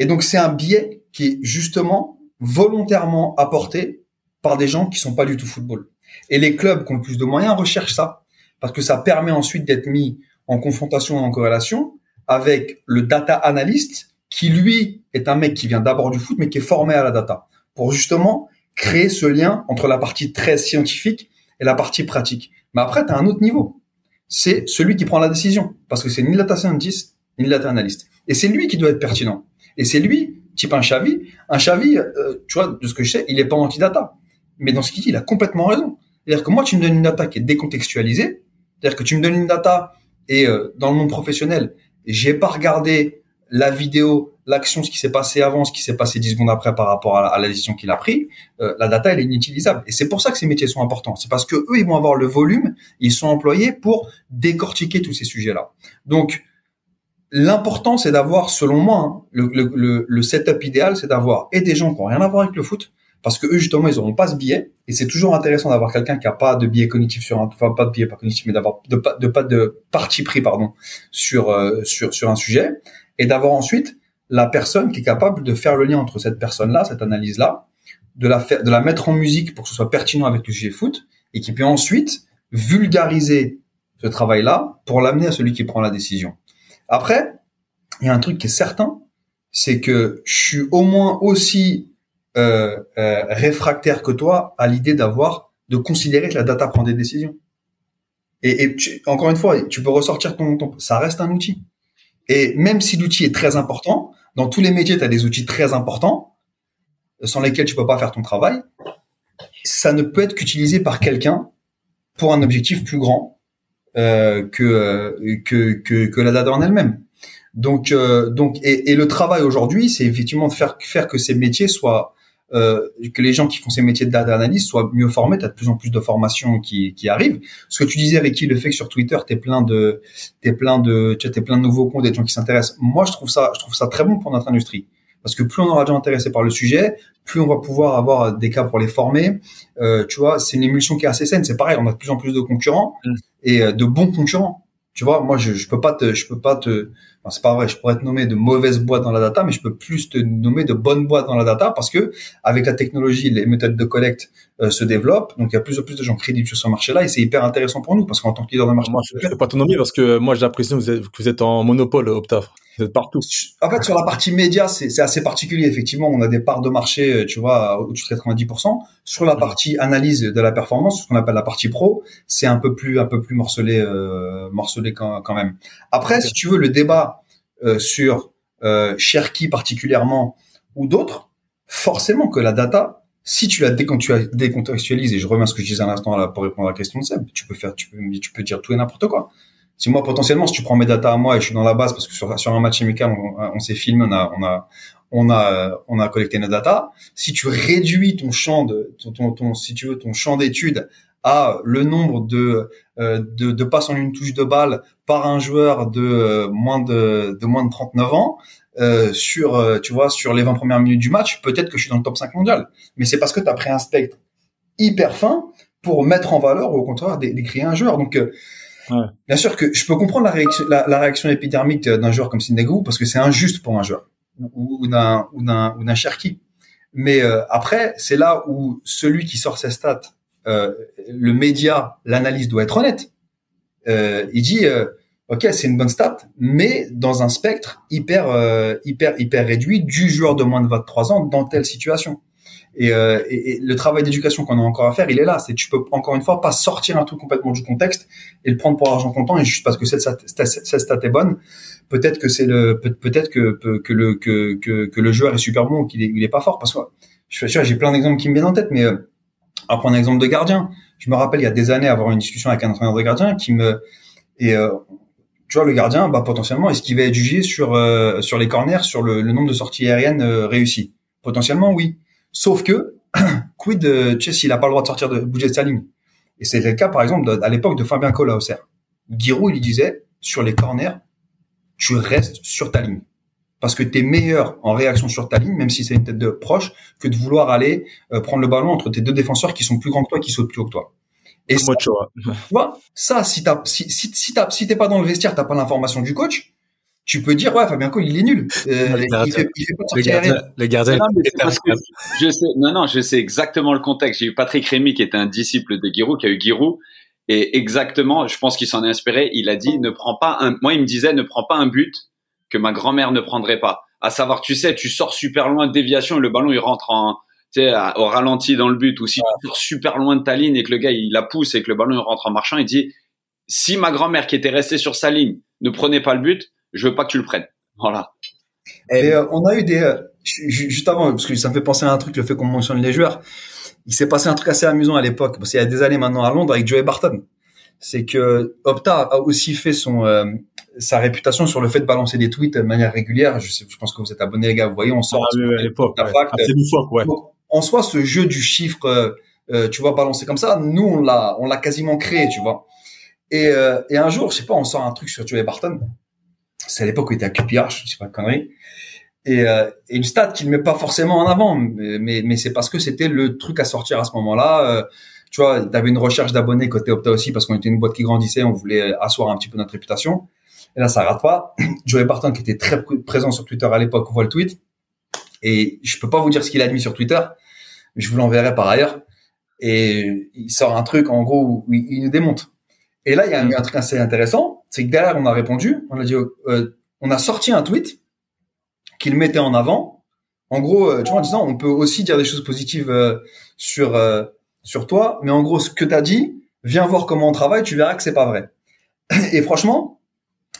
Et donc, c'est un biais qui est justement volontairement apporté par des gens qui sont pas du tout football. Et les clubs qui ont le plus de moyens recherchent ça parce que ça permet ensuite d'être mis en confrontation et en corrélation avec le data analyst qui lui est un mec qui vient d'abord du foot mais qui est formé à la data pour justement créer ce lien entre la partie très scientifique et la partie pratique. Mais après, tu as un autre niveau. C'est celui qui prend la décision parce que c'est ni data scientist ni data analyst. Et c'est lui qui doit être pertinent. Et c'est lui, type un Xavi, un Xavi, euh, tu vois, de ce que je sais, il est pas anti-data. Mais dans ce qu'il dit, il a complètement raison. C'est-à-dire que moi, tu me donnes une data qui est décontextualisée, c'est-à-dire que tu me donnes une data et euh, dans le monde professionnel, j'ai pas regardé la vidéo, l'action, ce qui s'est passé avant, ce qui s'est passé dix secondes après par rapport à la, à la décision qu'il a pris, euh, la data elle est inutilisable. Et c'est pour ça que ces métiers sont importants. C'est parce que eux ils vont avoir le volume, ils sont employés pour décortiquer tous ces sujets-là. Donc l'important c'est d'avoir, selon moi, hein, le, le, le, le setup idéal, c'est d'avoir et des gens qui n'ont rien à voir avec le foot, parce que eux justement ils n'auront pas ce biais et c'est toujours intéressant d'avoir quelqu'un qui a pas de biais cognitif sur un enfin pas de biais pas cognitif mais d'avoir de pas de pas de parti pris pardon sur euh, sur sur un sujet et d'avoir ensuite la personne qui est capable de faire le lien entre cette personne là cette analyse là de la faire de la mettre en musique pour que ce soit pertinent avec le sujet foot et qui peut ensuite vulgariser ce travail là pour l'amener à celui qui prend la décision après il y a un truc qui est certain c'est que je suis au moins aussi euh, euh, réfractaire que toi à l'idée d'avoir de considérer que la data prend des décisions. Et, et tu- encore une fois, tu peux ressortir ton, ton, ça reste un outil. Et même si l'outil est très important, dans tous les métiers, tu as des outils très importants sans lesquels tu peux pas faire ton travail. Ça ne peut être qu'utilisé par quelqu'un pour un objectif plus grand que, euh, que, que que la data en elle-même. Donc, euh, donc, et, et le travail aujourd'hui, c'est effectivement de faire faire que ces métiers soient euh, que les gens qui font ces métiers de data analyst soient mieux formés. Tu as de plus en plus de formations qui, qui arrivent. Ce que tu disais, Ricky, le fait que sur Twitter, tu es plein de, t'es plein de, tu plein de nouveaux comptes, des gens qui s'intéressent. Moi, je trouve ça, je trouve ça très bon pour notre industrie. Parce que plus on aura de gens intéressés par le sujet, plus on va pouvoir avoir des cas pour les former. Euh, tu vois, c'est une émulsion qui est assez saine. C'est pareil, on a de plus en plus de concurrents Mm. et euh, de bons concurrents. Tu vois, moi, je, je peux pas te, je peux pas te, enfin, c'est pas vrai, je pourrais te nommer de mauvaises boîtes dans la data, mais je peux plus te nommer de bonnes boîtes dans la data parce que avec la technologie, les méthodes de collecte euh, se développent, donc il y a plus en plus de gens crédibles sur ce marché-là et c'est hyper intéressant pour nous parce qu'en tant que leader de marché, Moi, je ne peux pas te nommer parce que moi, j'ai l'impression que vous êtes, que vous êtes en monopole, Optaf. Vous êtes partout. En fait, sur la partie média, c'est assez particulier. Effectivement, on a des parts de marché, euh, tu vois, au-dessus de 90%. Sur la Mhm. partie analyse de la performance, ce qu'on appelle la partie pro, c'est un peu plus un peu plus morcelé, euh, morcelé quand, quand même. Après, si tu veux, le débat euh, sur euh, Cherki particulièrement ou d'autres, forcément que la data, si tu la décontextualises, et je reviens à ce que je disais à l'instant pour répondre à la question de Seb, tu peux faire, tu peux, tu peux dire tout et n'importe quoi. Si moi potentiellement, si tu prends mes datas à moi et je suis dans la base parce que sur, un match amical, on, s'est filmé, on a, on a, on a, on a collecté nos datas. Si tu réduis ton champ de, ton, ton, si tu veux, ton champ d'études à le nombre de, euh, de, de passes en une touche de balle par un joueur de euh, moins de, de moins de 39 ans, euh, sur, euh, tu vois, sur les 20 premières minutes du match, peut-être que je suis dans le top 5 mondial. Mais c'est parce que tu as pris un spectre hyper fin pour mettre en valeur ou au contraire dé- décrire un joueur. Donc, Bien sûr que je peux comprendre la réaction, la, réaction épidermique d'un joueur comme Sindegou parce que c'est injuste pour un joueur ou, ou d'un ou d'un ou d'un Cherki. Mais euh, après, c'est là où celui qui sort ses stats, euh, le média, l'analyse doit être honnête. Euh, il dit, euh, ok, c'est une bonne stat, mais dans un spectre hyper euh, hyper hyper réduit du joueur de moins de 23 ans dans telle situation. Et, euh, et, le travail d'éducation qu'on a encore à faire, il est là. C'est tu peux encore une fois pas sortir un truc complètement du contexte et le prendre pour argent comptant. Et juste parce que cette stat, cette, stat est bonne, peut-être que c'est le peut- peut-être que que le que, que le joueur est super bon ou qu'il est il est pas fort. Parce que je suis j'ai plein d'exemples qui me viennent en tête, mais euh, à prendre un exemple de gardien, je me rappelle il y a des années avoir une discussion avec un entraîneur de gardien qui me et euh, tu vois le gardien bah potentiellement est-ce qu'il va être jugé sur euh, sur les corners sur le, le nombre de sorties aériennes euh, réussies. Potentiellement oui sauf que <clears throat> quid de tu sais s'il a pas le droit de sortir de bouger de sa ligne et c'était le cas par exemple de- à l'époque de Fabien Cola au Serre Giroud il lui disait sur les corners tu restes sur ta ligne parce que tu es meilleur en réaction sur ta ligne, même si c'est une tête de proche, que de vouloir aller euh, prendre le ballon entre tes deux défenseurs qui sont plus grands que toi, qui sautent plus haut que toi. Et ça, tu vois. tu vois, ça, si t'as, si, si, si t'as, si t'es pas dans le vestiaire, t'as pas l'information du coach, tu peux dire, ouais, Fabien Cole, il est nul. Euh, Le il, gardien- fait, il fait pas de Le sortie aérienne. gardien, le gardien Non, mais est c'est parce que je sais, non, non, je sais exactement le contexte. J'ai eu Patrick Rémy qui était un disciple de Giroud, qui a eu Giroud. Et exactement, je pense qu'il s'en est inspiré. Il a dit, ne prends pas un, moi, il me disait, ne prends pas un but que ma grand-mère ne prendrait pas. À savoir, tu sais, tu sors super loin de déviation et le ballon, il rentre en, tu sais, à- au ralenti dans le but. Ou si tu sors super loin de ta ligne et que le gars, il la pousse et que le ballon, il rentre en marchant, il dit, si ma grand-mère qui était restée sur sa ligne ne prenait pas le but, je veux pas que tu le prennes. Voilà. Et euh, on a eu des, euh, ju- ju- juste avant, parce que ça me fait penser à un truc, le fait qu'on mentionne les joueurs. Il s'est passé un truc assez amusant à l'époque, parce qu'il y a des années maintenant à Londres avec Joey Barton. C'est que Opta a aussi fait son euh, sa réputation sur le fait de balancer des tweets de manière régulière. Je, sais, je pense que vous êtes abonnés les gars, vous voyez, on sort Ah, à l'époque. ouais. Ah, c'est loufoque, ouais. Donc, en soi, ce jeu du chiffre, euh, tu vois, balancé comme ça, nous, on l'a, on l'a quasiment créé, tu vois. Et, euh, et un jour, je sais pas, on sort un truc sur Joey Barton. C'est à l'époque où il était à QPR, je sais pas de conneries. Et, euh, et une stat qu'il ne met pas forcément en avant, mais, mais, c'est parce que c'était le truc à sortir à ce moment-là. Euh, tu vois, tu avais une recherche d'abonnés côté Opta aussi, parce qu'on était une boîte qui grandissait, on voulait asseoir un petit peu notre réputation. Et là, ça rate pas. <clears throat> Joey Barton, qui était très pr- présent sur Twitter à l'époque, voit le tweet. Et je peux pas vous dire ce qu'il a mis sur Twitter, mais je vous l'enverrai par ailleurs. Et il sort un truc, en gros, où il, nous démonte. Et là, il y a un truc assez intéressant, c'est que derrière, on a répondu, on a dit, euh, on a sorti un tweet qu'il mettait en avant. En gros, euh, tu vois, en disant, on peut aussi dire des choses positives euh, sur euh, sur toi, mais en gros, ce que tu as dit, viens voir comment on travaille, tu verras que c'est pas vrai. <laughs> Et franchement,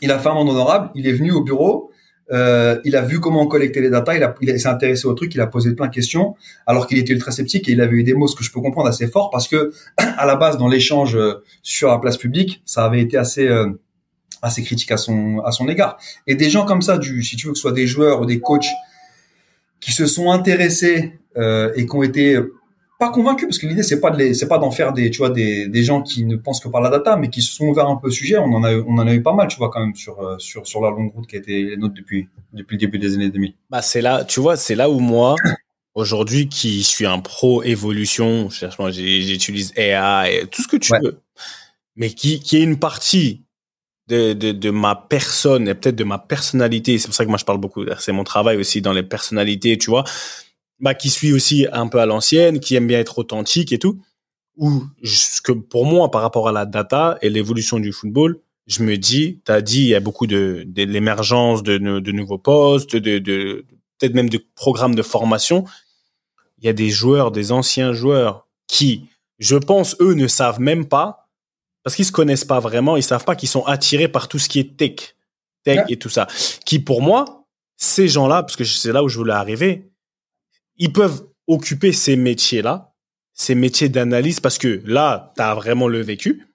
il a fait un monde honorable, il est venu au bureau, euh, il a vu comment on collectait les datas, il, a- il s'est intéressé au truc, il a posé plein de questions, alors qu'il était ultra sceptique et il avait eu des mots, ce que je peux comprendre assez fort, parce que <clears throat> à la base, dans l'échange euh, sur la place publique, ça avait été assez euh, assez critique à son à son égard. Et des gens comme ça, du, si tu veux que ce soit des joueurs ou des coachs qui se sont intéressés euh, et qui ont été pas convaincus parce que l'idée c'est pas de les c'est pas d'en faire des tu vois des, des gens qui ne pensent que par la data mais qui se sont ouverts un peu au sujet on en a eu- on en a eu pas mal tu vois quand même sur euh, sur sur la longue route qui a été les nôtres depuis depuis le début des années 2000 Bah, c'est là, tu vois, c'est là où moi, aujourd'hui, qui suis un pro évolution, cherche, moi, j'utilise AI et tout ce que tu Ouais. veux, mais qui, qui est une partie de, de, ma personne et peut-être de ma personnalité. C'est pour ça que moi, je parle beaucoup. C'est mon travail aussi dans les personnalités, tu vois. Bah, qui suis aussi un peu à l'ancienne, qui aime bien être authentique et tout. Ou, ce que pour moi, par rapport à la data et l'évolution du football, je me dis, tu as dit, il y a beaucoup de, de l'émergence de, de, nouveaux postes, de, de peut-être même de programmes de formation. Il y a des joueurs, des anciens joueurs qui, je pense, eux ne savent même pas, parce qu'ils se connaissent pas vraiment, ils savent pas qu'ils sont attirés par tout ce qui est tech, tech et tout ça. Qui, pour moi, ces gens-là, parce que c'est là où je voulais arriver, ils peuvent occuper ces métiers-là, ces métiers d'analyse, parce que là, tu as vraiment le vécu.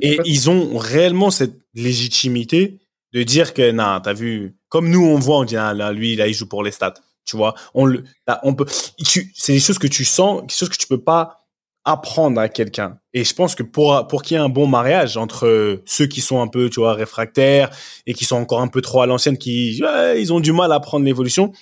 Et ils ont réellement cette légitimité de dire que, non, t'as vu, comme nous, on voit, on dit, ah, là, lui, là, il joue pour les stats. Tu vois, on le, on peut, c'est des choses que tu sens, des choses que tu peux pas apprendre à quelqu'un. Et je pense que pour, pour qu'il y ait un bon mariage entre ceux qui sont un peu, tu vois, réfractaires et qui sont encore un peu trop à l'ancienne, qui, ils ont du mal à prendre l'évolution,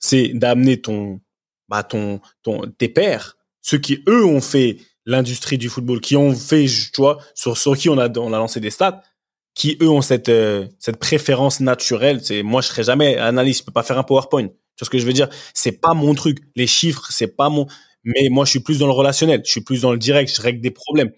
c'est d'amener ton, bah, ton, ton, tes pères, ceux qui, eux, ont fait l'industrie du football, qui ont fait, tu vois, sur, sur qui on a, on a lancé des stats, qui eux ont cette, euh, cette préférence naturelle. C'est, moi, je serais jamais analyste, je peux pas faire un PowerPoint. Tu vois ce que je veux dire? C'est pas mon truc. Les chiffres, c'est pas mon, mais moi, je suis plus dans le relationnel. Je suis plus dans le direct. Je règle des problèmes.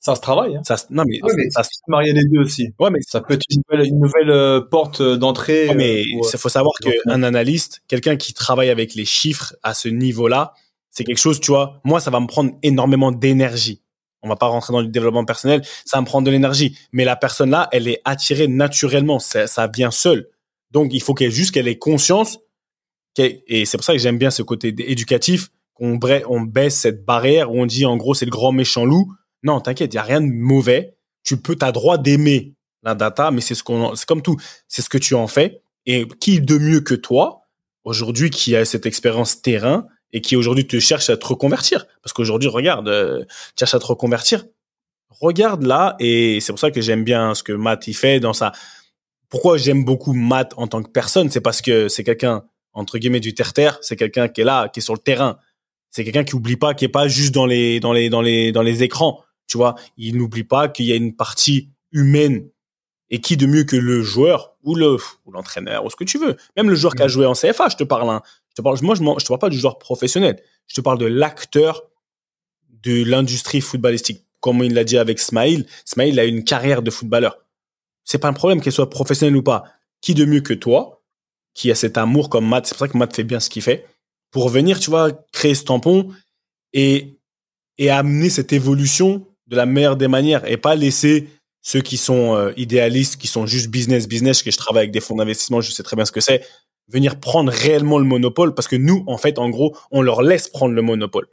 Ça se travaille. Hein. Ça, non, mais, ça se marier les deux aussi. Ouais, mais ça peut être une nouvelle, une nouvelle euh, porte d'entrée. Ouais, mais il faut savoir qu'un analyste, quelqu'un qui travaille avec les chiffres à ce niveau-là, c'est quelque chose, tu vois, moi, ça va me prendre énormément d'énergie. On va pas rentrer dans le développement personnel, ça va me prendre de l'énergie. Mais la personne là, elle est attirée naturellement, ça, ça vient seul. Donc, il faut qu'elle juste qu'elle ait conscience. et c'est pour ça que j'aime bien ce côté éducatif, qu'on on baisse cette barrière où on dit en gros c'est le grand méchant loup. Non, t'inquiète, il y a rien de mauvais. Tu peux, t'as droit d'aimer la data, mais c'est ce qu'on, c'est comme tout, c'est ce que tu en fais. Et qui de mieux que toi aujourd'hui qui a cette expérience terrain et qui aujourd'hui te cherche à te reconvertir? Parce qu'aujourd'hui, regarde, euh, tu à te reconvertir. Regarde là, et c'est pour ça que j'aime bien ce que Matt y fait dans sa. Pourquoi j'aime beaucoup Matt en tant que personne, c'est parce que c'est quelqu'un entre guillemets du terre-terre, c'est quelqu'un qui est là, qui est sur le terrain. C'est quelqu'un qui oublie pas, qui est pas juste dans les dans les dans les dans les écrans. Tu vois, il n'oublie pas qu'il y a une partie humaine et qui de mieux que le joueur ou le ou l'entraîneur ou ce que tu veux. Même le joueur qui a joué en CFA, je te parle. Hein, te parle, moi, je, je te parle pas du joueur professionnel. Je te parle de l'acteur de l'industrie footballistique. Comme il l'a dit avec Smaïl, Smaïl a une carrière de footballeur. C'est pas un problème qu'il soit professionnel ou pas. Qui de mieux que toi, qui a cet amour comme Matt, c'est pour ça que Matt fait bien ce qu'il fait, pour venir, tu vois, créer ce tampon et, et amener cette évolution de la meilleure des manières et pas laisser ceux qui sont euh, idéalistes, qui sont juste business, business, que je travaille avec des fonds d'investissement, je sais très bien ce que c'est, venir prendre réellement le monopole parce que nous, en fait, en gros, on leur laisse prendre le monopole.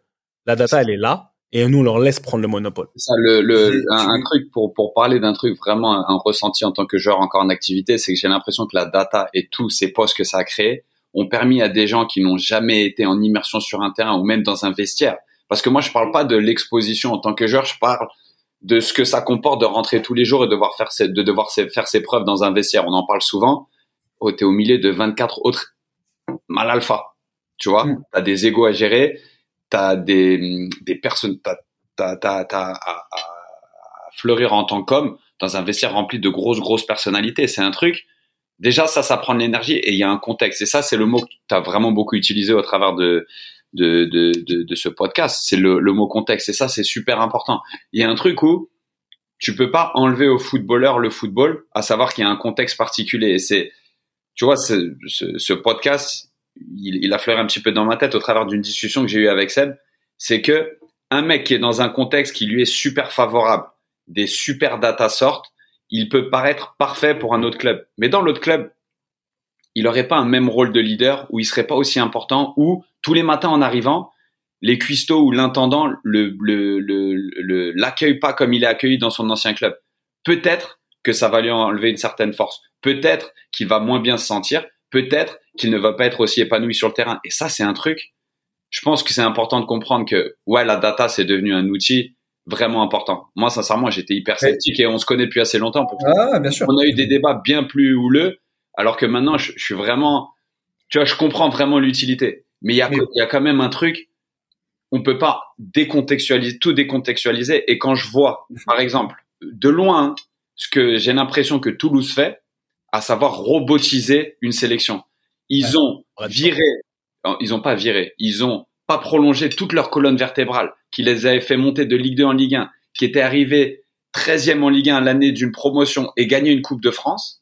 La data, elle est là et nous, on leur laisse prendre le monopole. Ça, le, le, un, truc pour, pour parler d'un truc vraiment, un, ressenti en tant que joueur encore en activité, c'est que j'ai l'impression que la data et tous ces postes que ça a créé ont permis à des gens qui n'ont jamais été en immersion sur un terrain ou même dans un vestiaire. Parce que moi, je parle pas de l'exposition en tant que joueur, je parle de ce que ça comporte de rentrer tous les jours et de devoir faire ses, de devoir faire ses preuves dans un vestiaire. On en parle souvent oh, tu es au milieu de 24 autres mal alpha. Tu vois, mm. tu as des égos à gérer, tu as des, des personnes, tu as, à, fleurir en tant qu'homme dans un vestiaire rempli de grosses, grosses personnalités. C'est un truc. Déjà, ça, ça prend de l'énergie et il y a un contexte. Et ça, c'est le mot que tu as vraiment beaucoup utilisé au travers de, de, de, de, ce podcast. C'est le, le mot contexte. Et ça, c'est super important. Il y a un truc où tu peux pas enlever au footballeur le football, à savoir qu'il y a un contexte particulier. Et c'est, tu vois, ce, ce, ce podcast, il, il, a fleuré un petit peu dans ma tête au travers d'une discussion que j'ai eue avec Seb. C'est que un mec qui est dans un contexte qui lui est super favorable, des super data sortent, il peut paraître parfait pour un autre club. Mais dans l'autre club, il n'aurait pas un même rôle de leader, ou il serait pas aussi important, ou tous les matins en arrivant, les cuistots ou l'intendant le, le, pas comme il est accueilli dans son ancien club. Peut-être que ça va lui enlever une certaine force. Peut-être qu'il va moins bien se sentir. Peut-être qu'il ne va pas être aussi épanoui sur le terrain. Et ça, c'est un truc. Je pense que c'est important de comprendre que, ouais, la data, c'est devenu un outil vraiment important. Moi, sincèrement, j'étais hyper sceptique et on se connaît depuis assez longtemps. Ah, bien sûr. On a eu des débats bien plus houleux, alors que maintenant, je, suis vraiment, tu vois, je comprends vraiment l'utilité. Mais il y a, il y a quand même un truc, on peut pas décontextualiser, tout décontextualiser. Et quand je vois, par exemple, de loin, ce que j'ai l'impression que Toulouse fait, à savoir robotiser une sélection. Ils ont viré, ils n'ont pas viré, ils ont pas prolongé toute leur colonne vertébrale qui les avait fait monter de Ligue 2 en Ligue 1, qui étaient arrivés 13e en Ligue 1 l'année d'une promotion et gagner une Coupe de France,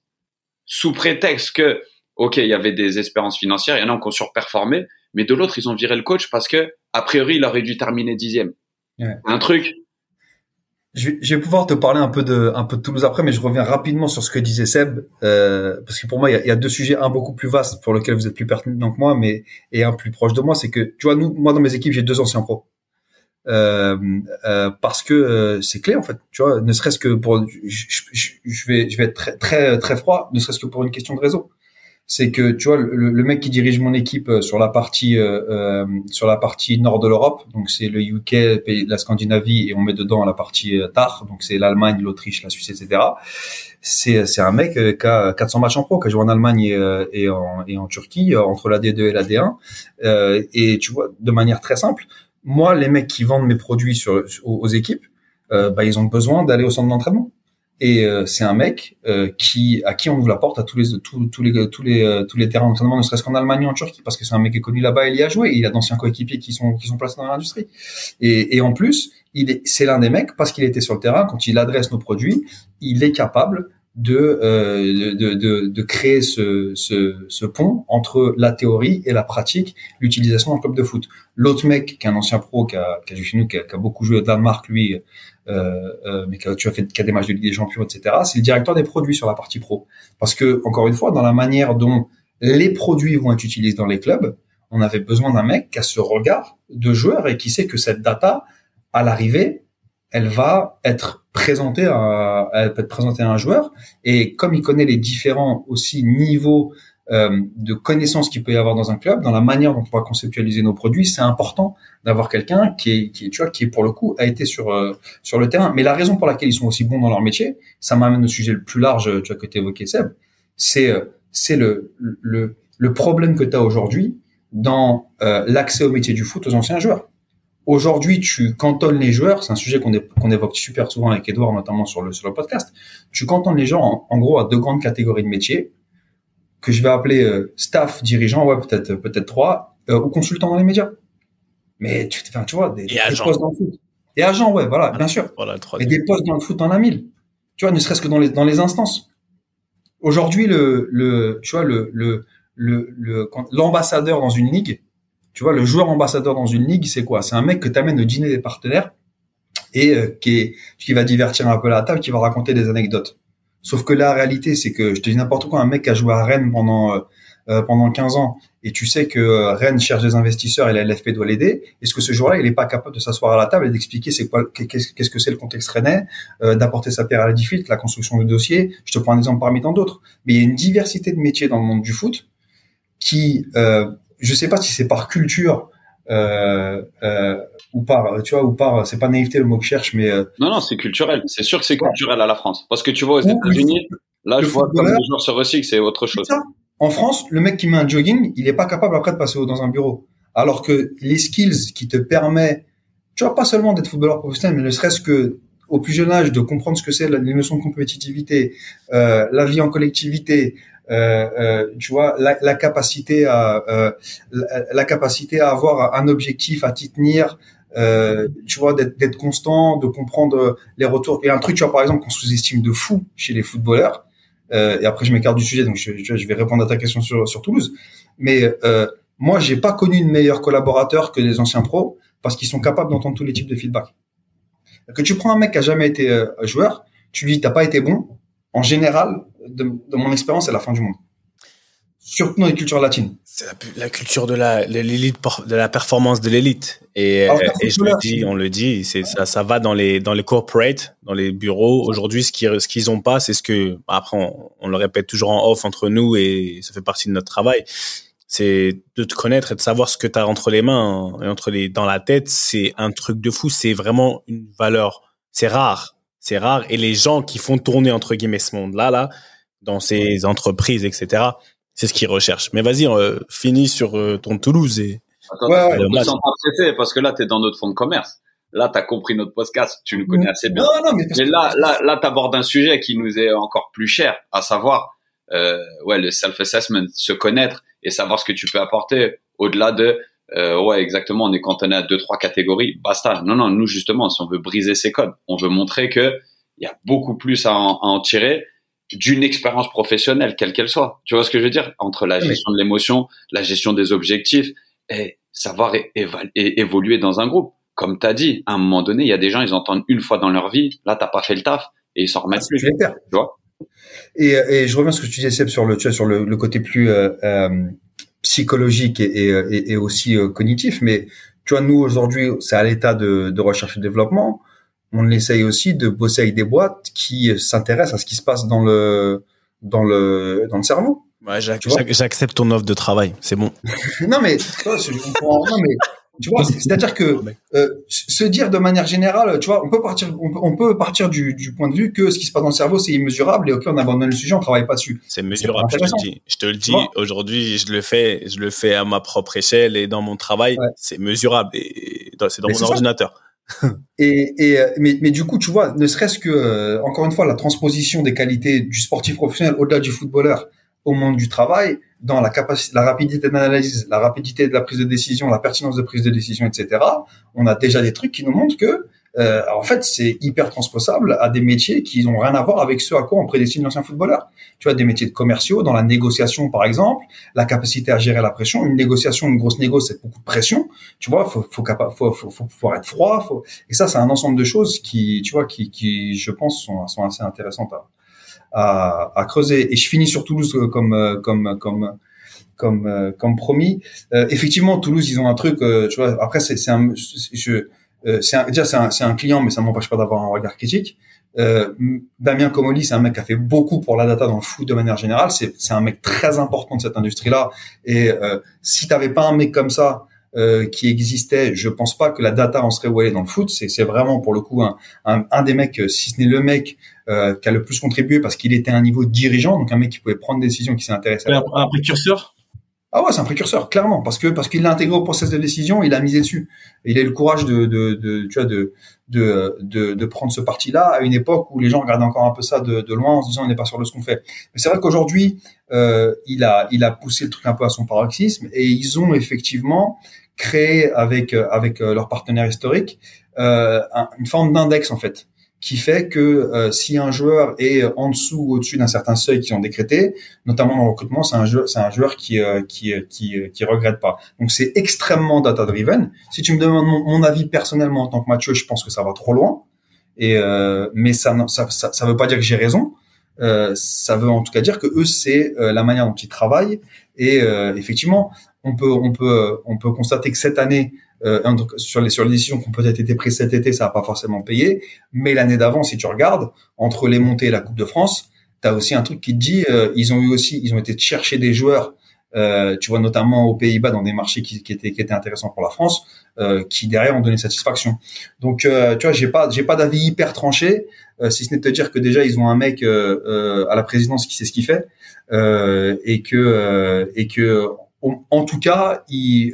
sous prétexte que, ok, il y avait des espérances financières, il y en a qui ont surperformé, mais de l'autre, ils ont viré le coach parce que, a priori, il aurait dû terminer dixième. Ouais. Un truc. Je vais, pouvoir te parler un peu de un peu de Toulouse après, mais je reviens rapidement sur ce que disait Seb, euh, parce que pour moi, il y, a, y, a, deux sujets, un beaucoup plus vaste pour lequel vous êtes plus pertinent que moi, mais et un plus proche de moi, c'est que tu vois, nous, moi dans mes équipes, j'ai deux anciens pros. Euh, euh, parce que euh, c'est clé en fait, tu vois, ne serait-ce que pour, je, je, je, vais, je vais être très très très froid, ne serait-ce que pour une question de réseau c'est que tu vois le, le, mec qui dirige mon équipe euh, sur la partie euh, euh, sur la partie nord de l'Europe, donc c'est le UK, la Scandinavie et on met dedans la partie euh, TAR, donc c'est l'Allemagne, l'Autriche, la Suisse, etc. C'est c'est un mec qui a 400 matchs en pro, qui a joué en Allemagne et, et en et en Turquie entre la D2 et la D1 et tu vois de manière très simple, moi les mecs qui vendent mes produits sur aux, aux équipes, bah ils ont besoin d'aller au centre d'entraînement et euh, c'est un mec euh, qui à qui on ouvre la porte à tous les tous, tous les tous les euh, tous les terrains d'entraînement ne serait-ce qu'en Allemagne ou en Turquie parce que c'est un mec qui est connu là-bas il y a joué il a d'anciens coéquipiers qui sont qui sont placés dans l'industrie et, et en plus il est c'est l'un des mecs parce qu'il était sur le terrain quand il adresse nos produits il est capable de, euh, de, de, de, créer ce, ce, ce, pont entre la théorie et la pratique, l'utilisation d'un club de foot. L'autre mec, qui est un ancien pro, qui a, qui a, qui a, qui a beaucoup joué au Danemark, lui, mais qui a, tu as fait qui a des matchs de Ligue des Champions, etc. C'est le directeur des produits sur la partie pro. Parce que, encore une fois, dans la manière dont les produits vont être utilisés dans les clubs, on avait besoin d'un mec qui a ce regard de joueur et qui sait que cette data, à l'arrivée, elle va être présentée à, elle peut être présentée à un joueur. Et comme il connaît les différents aussi niveaux euh, de connaissances qu'il peut y avoir dans un club, dans la manière dont on va conceptualiser nos produits, c'est important d'avoir quelqu'un qui est, tu vois, qui pour le coup a été sur euh, sur le terrain. Mais la raison pour laquelle ils sont aussi bons dans leur métier, ça m'amène au sujet le plus large, tu vois, que tu évoqué Seb, c'est euh, c'est le, le le problème que tu as aujourd'hui dans euh, l'accès au métier du foot aux anciens joueurs. Aujourd'hui, tu cantonnes les joueurs, c'est un sujet qu'on évoque super souvent avec Edouard, notamment sur le, sur le podcast. Tu cantonnes les gens en, en, gros à deux grandes catégories de métiers que je vais appeler euh, staff, dirigeant, ouais, peut-être peut-être trois, euh, ou consultant dans les médias. Mais tu, enfin, tu vois, des, des postes dans le foot. Et agent, ouais, voilà, bien sûr. Voilà, Et des postes dans le foot, en a mille. Tu vois, ne serait-ce que dans les, dans les instances. Aujourd'hui, le, le, tu vois, le, le, le, l'ambassadeur dans une ligue, tu vois, le joueur ambassadeur dans une ligue, c'est quoi? C'est un mec que t'amènes au dîner des partenaires et euh, qui, est, qui va divertir un peu la table, qui va raconter des anecdotes. Sauf que la réalité, c'est que je te dis n'importe quoi, un mec a joué à Rennes pendant euh, euh pendant 15 ans et tu sais que euh, Rennes cherche des investisseurs et la LFP doit l'aider, est-ce que ce jour-là, il n'est pas capable de s'asseoir à la table et d'expliquer c'est quoi, qu'est-ce que c'est le contexte rennais, euh, d'apporter sa pierre à l'édifice, la construction du dossier? Je te prends un exemple parmi tant d'autres. Mais il y a une diversité de métiers dans le monde du foot qui, euh, je sais pas si c'est par culture euh, euh, ou par, tu vois, ou par, c'est pas naïveté le mot que je cherche, mais euh, non, non, c'est culturel. C'est sûr que c'est culturel à la France, parce que tu vois aux États-Unis, là, je vois comme les joueurs se recyclent, c'est autre chose. En France, le mec qui met un jogging, il est pas capable après de passer dans un bureau. Alors que les skills qui te permettent, tu vois, pas seulement d'être footballeur professionnel, mais ne serait-ce que au plus jeune âge de comprendre ce que c'est les notions de compétitivité, euh, la vie en collectivité, tu vois, la, la capacité à euh, la, la, capacité à avoir un objectif à t'y tenir, euh, tu vois, d'être constant, de comprendre les retours. Et un truc, tu vois, par exemple, qu'on sous-estime de fou chez les footballeurs. Euh, et après, je m'écarte du sujet, donc je, je, vais répondre à ta question sur, sur Toulouse. Mais euh, moi, j'ai pas connu de meilleurs collaborateurs que les anciens pros parce qu'ils sont capables d'entendre tous les types de feedback. Que tu prends un mec qui a jamais été euh, joueur, tu lui dis t'as pas été bon. En général, de, de mon expérience, c'est la fin du monde surtout dans les cultures latines. C'est la, la, culture de la de l'élite de la performance de l'élite et, Alors, et je le dis, on le dit, c'est ça ça va dans les dans les corporate, dans les bureaux. Aujourd'hui, ce qu'ils ce qu'ils ont pas, c'est ce que après on, on, le répète toujours en off entre nous et ça fait partie de notre travail. C'est de te connaître et de savoir ce que tu as entre les mains et entre les dans la tête, c'est un truc de fou, c'est vraiment une valeur, c'est rare. C'est rare et les gens qui font tourner entre guillemets ce monde-là là dans ces entreprises etc c'est ce qu'ils recherchent. Mais vas-y, euh, finis sur euh, ton Toulouse et. Attends, ouais, ouais, ouais. Pressé parce que là, tu es dans notre fonds de commerce. Là, tu as compris notre podcast, tu nous connais assez bien. Non, non, mais, mais là, là, là, tu abordes un sujet qui nous est encore plus cher, à savoir euh, ouais, le self-assessment, se connaître et savoir ce que tu peux apporter au-delà de euh, ouais, exactement, on est cantonné à deux, trois catégories, basta. Non, non, nous, justement, si on veut briser ces codes, on veut montrer que il y a beaucoup plus à en, à en tirer d'une expérience professionnelle, quelle qu'elle soit. Tu vois ce que je veux dire? Entre la gestion de l'émotion, la gestion des objectifs et savoir é- éva- é- évoluer dans un groupe. Comme tu as dit, à un moment donné, il y a des gens, ils entendent une fois dans leur vie, là, t'as pas fait le taf et ils s'en remettent plus. Le faire. Tu vois? Et, et je reviens à ce que tu disais, Seb, sur le, tu vois, sur le, le côté plus euh, euh, psychologique et, et, et- aussi euh, cognitif. Mais tu vois, nous aujourd'hui, c'est à l'état de, de recherche et développement. On essaye aussi de bosser avec des boîtes qui s'intéressent à ce qui se passe dans le dans le dans le cerveau. Ouais, j'accepte ton offre de travail, c'est bon. <laughs> Non mais, non, mais tu vois, c'est- c'est-à-dire que euh, se dire de manière générale, tu vois, on peut partir, on peut, on peut partir du, du point de vue que ce qui se passe dans le cerveau c'est immesurable et ok, on abandonne le sujet, on travaille pas dessus. C'est mesurable, je te le dis. Je te le dis, aujourd'hui, je le fais, je le fais à ma propre échelle et dans mon travail, Ouais. c'est mesurable et c'est dans Mais mon ça. ordinateur. <laughs> Et, et euh, mais, mais du coup, tu vois, ne serait-ce que euh, encore une fois la transposition des qualités du sportif professionnel au-delà du footballeur au monde du travail, dans la capacité, la rapidité d'analyse, la rapidité de la prise de décision, la pertinence de prise de décision, etc. On a déjà des trucs qui nous montrent que euh, en fait, c'est hyper transposable à des métiers qui n'ont rien à voir avec ceux à quoi on prédestine l'ancien footballeur. Tu vois, des métiers de commerciaux, dans la négociation, par exemple, la capacité à gérer la pression. Une négociation, une grosse négo, c'est beaucoup de pression. Tu vois, faut, faut, faut, faut, faut être froid. Et ça, c'est un ensemble de choses qui, tu vois, qui, qui je pense, sont, sont assez intéressantes à, à, à creuser. Et je finis sur Toulouse euh, comme, euh, comme, comme, comme, euh, comme promis. Euh, effectivement, Toulouse, ils ont un truc. tu vois, après, c'est, c'est un, je, c'est déjà c'est un, un client, mais ça m'empêche pas d'avoir un regard critique. Euh, Damien Comoli, c'est un mec qui a fait beaucoup pour la data dans le foot de manière générale. C'est, c'est un mec très important de cette industrie-là. Et euh, si t'avais pas un mec comme ça euh, qui existait, je pense pas que la data en serait où elle est dans le foot. C'est, vraiment pour le coup un, un, des mecs, si ce n'est le mec euh, qui a le plus contribué parce qu'il était à un niveau dirigeant, donc un mec qui pouvait prendre des décisions, qui s'est intéressé. À Un, précurseur? Ah ouais, c'est un précurseur, clairement, parce que parce qu'il l'a intégré au process de décision, il a misé dessus. Il a eu le courage de, de, de tu vois, de, de, de, de prendre ce parti-là à une époque où les gens regardaient encore un peu ça de, de loin en se disant on n'est pas sûr de ce qu'on fait. Mais c'est vrai qu'aujourd'hui, euh, il a il a poussé le truc un peu à son paroxysme et ils ont effectivement créé avec euh, avec euh, leurs partenaires historiques euh, un- une forme d'index en fait qui fait que euh, si un joueur est en dessous ou au-dessus d'un certain seuil qu'ils ont décrété, notamment dans le recrutement, c'est un joueur, c'est un joueur qui euh, qui euh, qui euh, qui regrette pas. Donc c'est extrêmement data driven. Si tu me demandes mon, avis personnellement en tant que Mathieu, je pense que ça va trop loin. Et euh, mais ça, ça ça ça veut pas dire que j'ai raison. Euh, ça veut en tout cas dire que eux c'est euh, la manière dont ils travaillent. Et euh, effectivement, on peut on peut on peut constater que cette année euh, sur les sur les décisions qui ont peut-être été prises cet été, ça n'a pas forcément payé. Mais l'année d'avant, si tu regardes, entre les montées et la Coupe de France, tu as aussi un truc qui te dit, euh, ils ont eu aussi, ils ont été chercher des joueurs, euh, tu vois, notamment aux Pays-Bas, dans des marchés qui, qui étaient qui étaient intéressants pour la France, euh, qui derrière ont donné satisfaction. Donc, euh, tu vois, j'ai pas j'ai pas d'avis hyper tranché, euh, si ce n'est de te dire que déjà ils ont un mec à la présidence qui sait ce qu'il fait et que et que en, en tout cas, il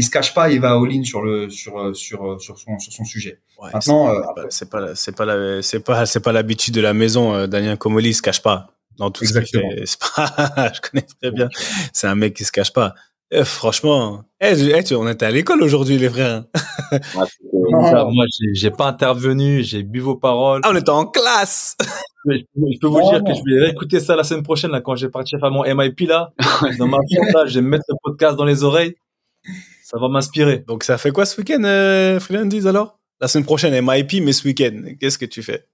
il se cache pas, il va all-in sur le sur sur sur son sur son sujet. Ouais, Maintenant, c'est euh, pas- c'est pas, c'est pas, la- c'est pas, c'est pas l'habitude de la maison. euh, Daniel Comoli il se cache pas dans tout ce qu'il Exactement. fait. <laughs> C'est pas, je connais très bien. C'est un mec qui se cache pas. Eh, franchement, eh, je- eh, tu- on était à l'école aujourd'hui, les frères. <laughs> Ah, Moi, j'ai- pas intervenu, j'ai bu vos paroles. Ah, on était en classe. <laughs> Mais je, peux- je peux vous dire non. que je vais réécouter ça la semaine prochaine, là, quand j'ai parti faire mon MIP, là. Dans ma chambre, là, je vais me mettre le podcast dans les oreilles. Ça va m'inspirer. Donc, ça fait quoi ce week-end, euh, Freelandies, alors? La semaine prochaine, MIP, mais ce week-end, qu'est-ce que tu fais?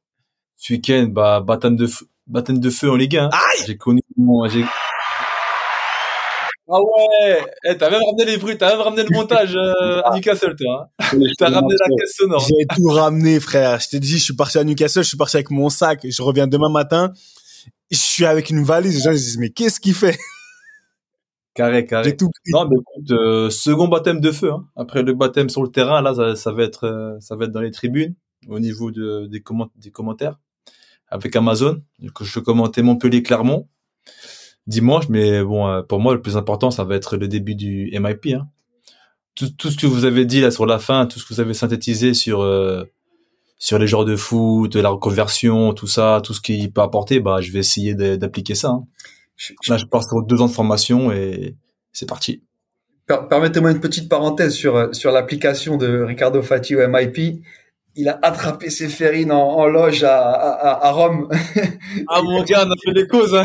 Ce week-end, bah, baptême de feu, baptême de feu en Ligue 1. J'ai connu mon, j'ai... Ah ouais! Eh, t'as même ramené les bruits, t'as même ramené le montage, euh, à Newcastle, toi. hein. <laughs> T'as ramené la caisse sonore. J'ai tout ramené, frère. Je t'ai dit, je suis parti à Newcastle, je suis parti avec mon sac. Je reviens demain matin. Je suis avec une valise. Les gens ils disent, mais qu'est-ce qu'il fait? Carré, carré. J'ai tout pris. Non, mais écoute, euh, second baptême de feu. Hein. Après le baptême sur le terrain, là, ça, ça va être, euh, ça va être dans les tribunes, au niveau de, des, comment- des commentaires, avec Amazon. Que je commentais Montpellier-Clermont dimanche, mais bon, euh, pour moi, le plus important, ça va être le début du MIP. Hein. Tout, tout ce que vous avez dit là sur la fin, tout ce que vous avez synthétisé sur sur les genres de foot, la reconversion, tout ça, tout ce qu'il peut apporter, bah, je vais essayer d'appliquer ça. hein. Je- je- Là, je pars sur deux ans de formation et c'est parti. Per- Permettez-moi une petite parenthèse sur, euh, sur l'application de Ricardo Fati au MIP. Il a attrapé Séphérine en, en loge à, à, à Rome. Ah mon gars, on a fait des causes. Hein.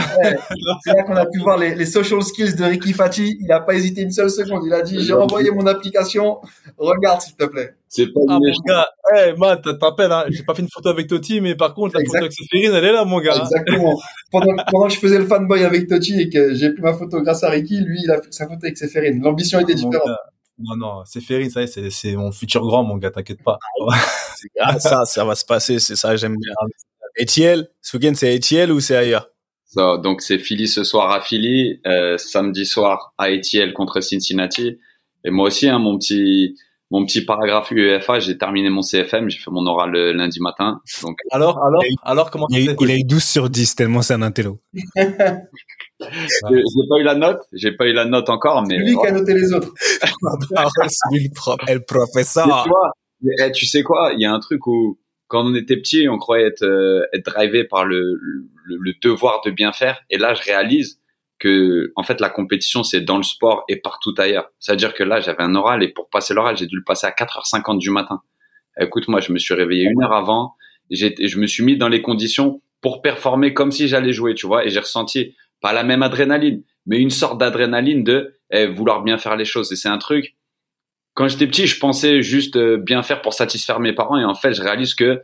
C'est là qu'on a pu voir les, les social skills de Ricky Fati. Il n'a pas hésité une seule seconde. Il a dit, j'ai envoyé mon application. Regarde, s'il te plaît. C'est pas Ah mon gars, hey, Matt, t'as t'appelles, hein. J'ai pas fait une photo avec Totti, mais par contre, la Exact. photo avec Séphérine, elle est là, mon gars. Exactement. pendant, pendant que je faisais le fanboy avec Totti et que j'ai pris ma photo grâce à Ricky, lui, il a fait sa photo avec Séphérine. L'ambition était Mon différente. Non, non, Séphérine, ça y est, c'est, c'est mon futur grand, mon gars, t'inquiète pas. Ah, ça, ça va se passer, c'est ça, j'aime bien. Etiel, ce week-end, c'est Etiel ou c'est ailleurs? Ça, donc c'est Philly ce soir à Philly, euh, samedi soir à ETL contre Cincinnati. Et moi aussi, hein, mon petit mon petit paragraphe UEFA, j'ai terminé mon CFM, j'ai fait mon oral le lundi matin. Donc Alors, alors, alors, comment il a, eu, ça il a eu 12 sur 10, tellement c'est un intello. <laughs> <laughs> j'ai pas eu la note, j'ai pas eu la note encore, mais C'est lui qui a noté les autres. <laughs> Ah c'est lui le, prof, et le Mais professeur. tu vois, eh, tu sais quoi, il y a un truc où quand on était petit, on croyait être, euh, être drivé par le, le, le devoir de bien faire. Et là, je réalise que en fait la compétition c'est dans le sport et partout ailleurs. C'est-à-dire que là, j'avais un oral et pour passer l'oral, j'ai dû le passer à 4h50 du matin. Écoute, moi, je me suis réveillé une heure avant. J'ai, je me suis mis dans les conditions pour performer comme si j'allais jouer, tu vois. Et j'ai ressenti pas la même adrénaline, mais une sorte d'adrénaline de eh, vouloir bien faire les choses. Et c'est un truc quand j'étais petit, je pensais juste euh, bien faire pour satisfaire mes parents et en fait, je réalise que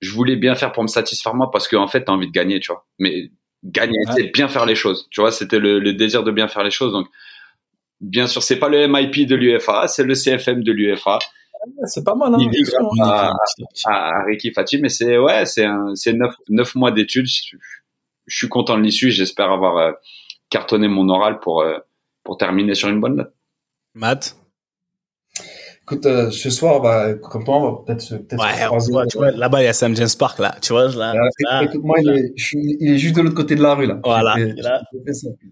je voulais bien faire pour me satisfaire moi parce qu'en fait, t'as envie de gagner, tu vois. Mais gagner, Ouais. c'est bien faire les choses, tu vois. C'était le, le désir de bien faire les choses. Donc, bien sûr, c'est pas le MIP de l'UFA, c'est le CFM de l'UFA. C'est pas mal, hein. Il à, gentil. à, à Ricky Fati, mais c'est ouais, c'est un, c'est neuf, neuf mois d'études. Je, suis content de l'issue. J'espère avoir euh, cartonné mon oral pour euh, pour terminer sur une bonne note. Matt? Écoute, euh, ce soir, bah, comme toi, on va peut-être se, peut-être se Ouais, on croiser. voit, tu vois, là-bas, il y a Sam James Park, là. Tu vois, là. Là. écoute, moi, il est, je suis- il est juste de l'autre côté de la rue, là. Voilà.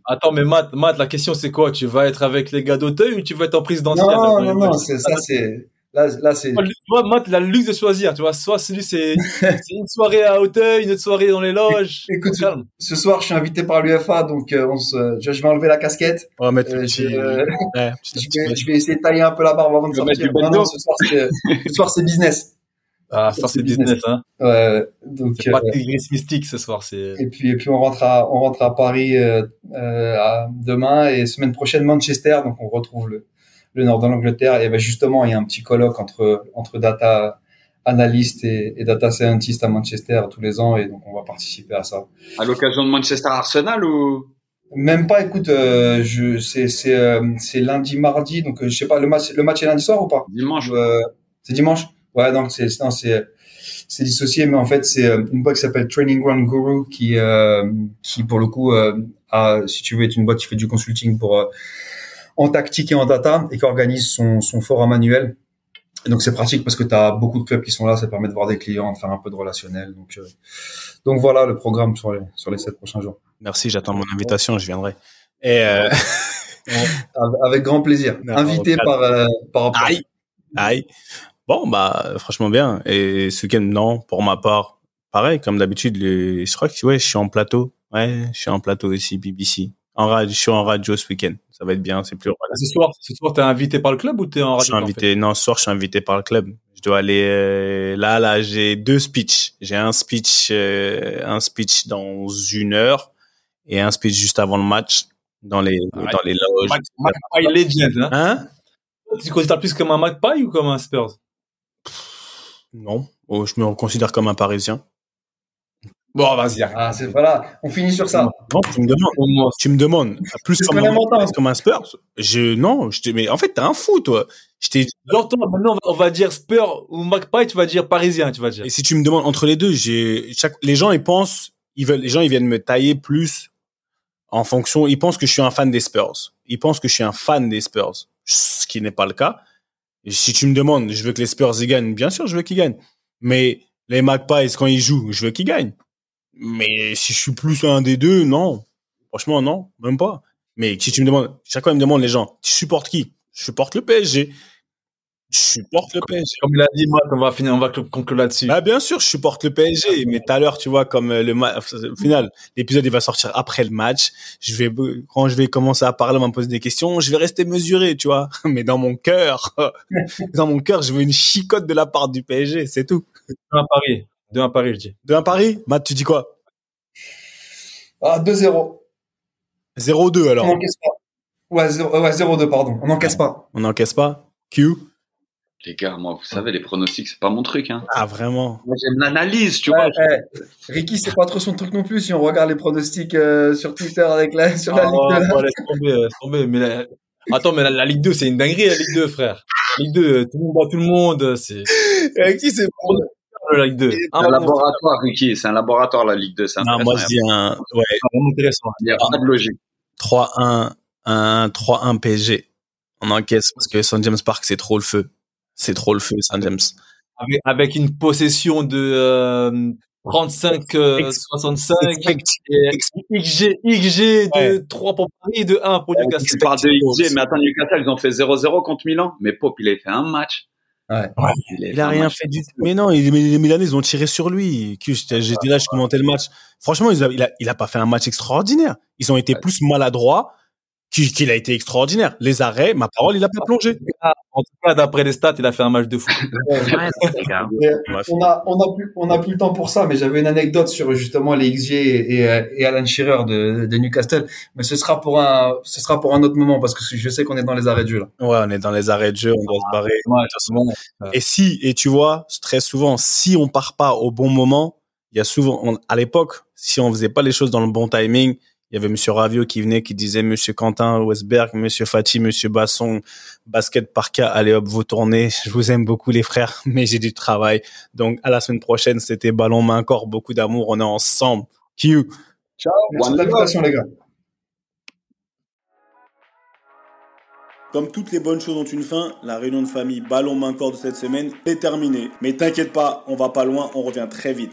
Attends, mais Matt, Matt, la question c'est quoi? Tu vas être avec les gars d'Auteuil ou tu vas être en Non, là, non, non, c'est, ça, c'est, là, là, c'est, Tu vois, Matt, il a le luxe de choisir, tu vois. Soit celui, c'est <laughs> une soirée à Auteuil, une autre soirée dans les loges. Écoute, Calme. ce soir, je suis invité par l'UFA, donc, euh, on se, je, je vais enlever la casquette. On va mettre Euh, je, petit- euh, ouais, <laughs> je vais, je vais essayer de tailler un peu la barbe avant de sortir. Non, non, ce soir, c'est, ce soir, c'est business. Ah, ça c'est business, hein. Ouais, donc, C'est pas euh, mystique ce soir, c'est. et puis, et puis, on rentre à, on rentre à Paris, euh, euh, à- demain et semaine prochaine, Manchester, donc on retrouve le, le nord de l'Angleterre. Et ben, justement, il y a un petit colloque entre, entre data analystes et, et data scientists à Manchester tous les ans. Et donc on va participer à ça. À l'occasion de Manchester Arsenal ou? Même pas, écoute, euh, je, c'est, c'est, euh, c'est lundi, mardi, donc euh, je sais pas, le match, le match est lundi soir ou pas? Dimanche. Euh, C'est dimanche? Ouais, non, c'est, non, c'est, c'est dissocié, mais en fait, c'est euh, une boîte qui s'appelle Training Ground Guru qui, euh, qui pour le coup, euh, a, si tu veux, est une boîte qui fait du consulting pour euh, en tactique et en data et qui organise son, son forum annuel. Et donc c'est pratique parce que tu as beaucoup de clubs qui sont là, ça permet de voir des clients, de faire un peu de relationnel. Donc, euh, donc voilà le programme sur les, sur les sept prochains jours. Merci, j'attends mon invitation, je viendrai. Et euh... <laughs> Avec- grand plaisir. Non, Invité par, euh, par aïe, aïe. Bon, bah, franchement bien. Et ce week-end, non, pour ma part, pareil, comme d'habitude, je crois que ouais, je suis en plateau. Ouais, je suis en plateau ici, BBC. En radio, je suis en radio ce week-end. Ça va être bien, c'est plus relax. Ce soir, ce soir, t'es invité par le club ou t'es en Je suis radio invité, non, ce soir, je suis invité par le club. Je dois aller, euh, là, là, j'ai deux speeches. J'ai un speech, euh, un speech dans une heure et un speech juste avant le match dans les, Ouais. dans les loges. Magpie Legend, hein. Hein? Tu te considères plus comme un Magpie ou comme un Spurs? Non. Oh, je me considère comme un Parisien. Bon, vas-y. Ah, c'est voilà. On finit sur ça. Non, tu me demandes. Tu me demandes. Plus comme un, comme un Spurs. Je, non, je t'ai- mais en fait, t'es un fou, toi. Je t'ai, maintenant, on va dire Spurs ou Magpie, tu vas dire Parisien, tu vas dire. et si tu me demandes entre les deux, j'ai, chaque, les gens, ils pensent, ils veulent, les gens, ils viennent me tailler plus en fonction, ils pensent que je suis un fan des Spurs. Ils pensent que je suis un fan des Spurs. Ce qui n'est pas le cas. Et si tu me demandes, je veux que les Spurs y gagnent, bien sûr, je veux qu'ils gagnent. Mais les Magpies, quand ils jouent, je veux qu'ils gagnent. Mais si je suis plus un des deux, non. Franchement, non, même pas. Mais si tu me demandes, chaque fois, ils me demandent les gens, tu supportes qui? Je supporte le PSG. Je supporte le PSG. Comme il a dit, moi, on va finir, on va conclure là-dessus. Bah, bien sûr, je supporte le PSG, mais tout à l'heure, tu vois, comme euh, le match, au final, l'épisode, il va sortir après le match. Je vais, quand je vais commencer à parler, on va me poser des questions, je vais rester mesuré, tu vois. <laughs> Mais dans mon cœur, <laughs> dans mon cœur, je veux une chicotte de la part du PSG, c'est tout. Un Paris. De un Paris, je dis. De un Paris? Matt, tu dis quoi? Ah, 2-0. 0-2, alors. On n'encaisse pas. Ouais, 0-2, pardon. On n'encaisse pas. On n'encaisse pas? Q? Les gars, moi, vous savez, les pronostics, c'est pas mon truc. Hein. Ah, vraiment Moi, j'aime l'analyse, tu Ouais, vois. ouais. Ricky, c'est pas trop son truc non plus si on regarde les pronostics euh, sur Twitter avec la, sur la Ah, Ligue 2. ouais, laisse tomber, laisse tomber. Mais la- Attends, mais la, la Ligue 2, c'est une dinguerie, la Ligue 2, frère. La Ligue 2, tout le monde bat tout le monde. C'est Avec qui c'est la Ligue 2. C'est Ah, un bon, laboratoire, Ricky. C'est un laboratoire, la Ligue 2. C'est Non, moi, je dis un, ouais, c'est vraiment intéressant. Il n'y a pas de logique. 3-1, un 3-1 PSG. On encaisse parce que St. James Park, c'est trop le feu. C'est trop le feu, St. James. Avec, avec une possession de euh, 35, euh, Ex- 65, Expect- et ex- XG, XG de Ouais. 3 pour Paris et de 1 pour Newcastle. Tu parles de XG, mais attends, Newcastle, ils ont fait 0-0 contre Milan. Mais Pop, il a fait un match. Ouais. Il a rien match. fait du tout. Mais non, il- mais les Milanais, ils ont tiré sur lui. J'étais là, je commentais le match. Franchement, il a, il a, il a pas fait un match extraordinaire. Ils ont été plus maladroits qu'il a été extraordinaire. Les arrêts, ma parole, il a pas plongé. En tout cas, d'après les stats, il a fait un match de fou. <laughs> On a, on a plus, on a plus le temps pour ça, mais j'avais une anecdote sur justement les XG et, et, et Alan Shearer de, de Newcastle, mais ce sera pour un, ce sera pour un autre moment parce que je sais qu'on est dans les arrêts de jeu là. Ouais, on est dans les arrêts de jeu, on doit se barrer. Ouais, c'est bon. Et si, et tu vois, très souvent, si on part pas au bon moment, il y a souvent, on- à l'époque, si on faisait pas les choses dans le bon timing, il y avait Monsieur Ravio qui venait, qui disait Monsieur Quentin Westberg, Monsieur Fati, Monsieur Basson, basket par cas, allez hop, vous tournez. Je vous aime beaucoup les frères, <laughs> mais j'ai du travail. Donc à la semaine prochaine, c'était ballon main corps, beaucoup d'amour, on est ensemble. Q. Ciao. Merci l'invitation les gars. Comme toutes les bonnes choses ont une fin, la réunion de famille ballon main corps de cette semaine est terminée. Mais t'inquiète pas, on va pas loin, on revient très vite.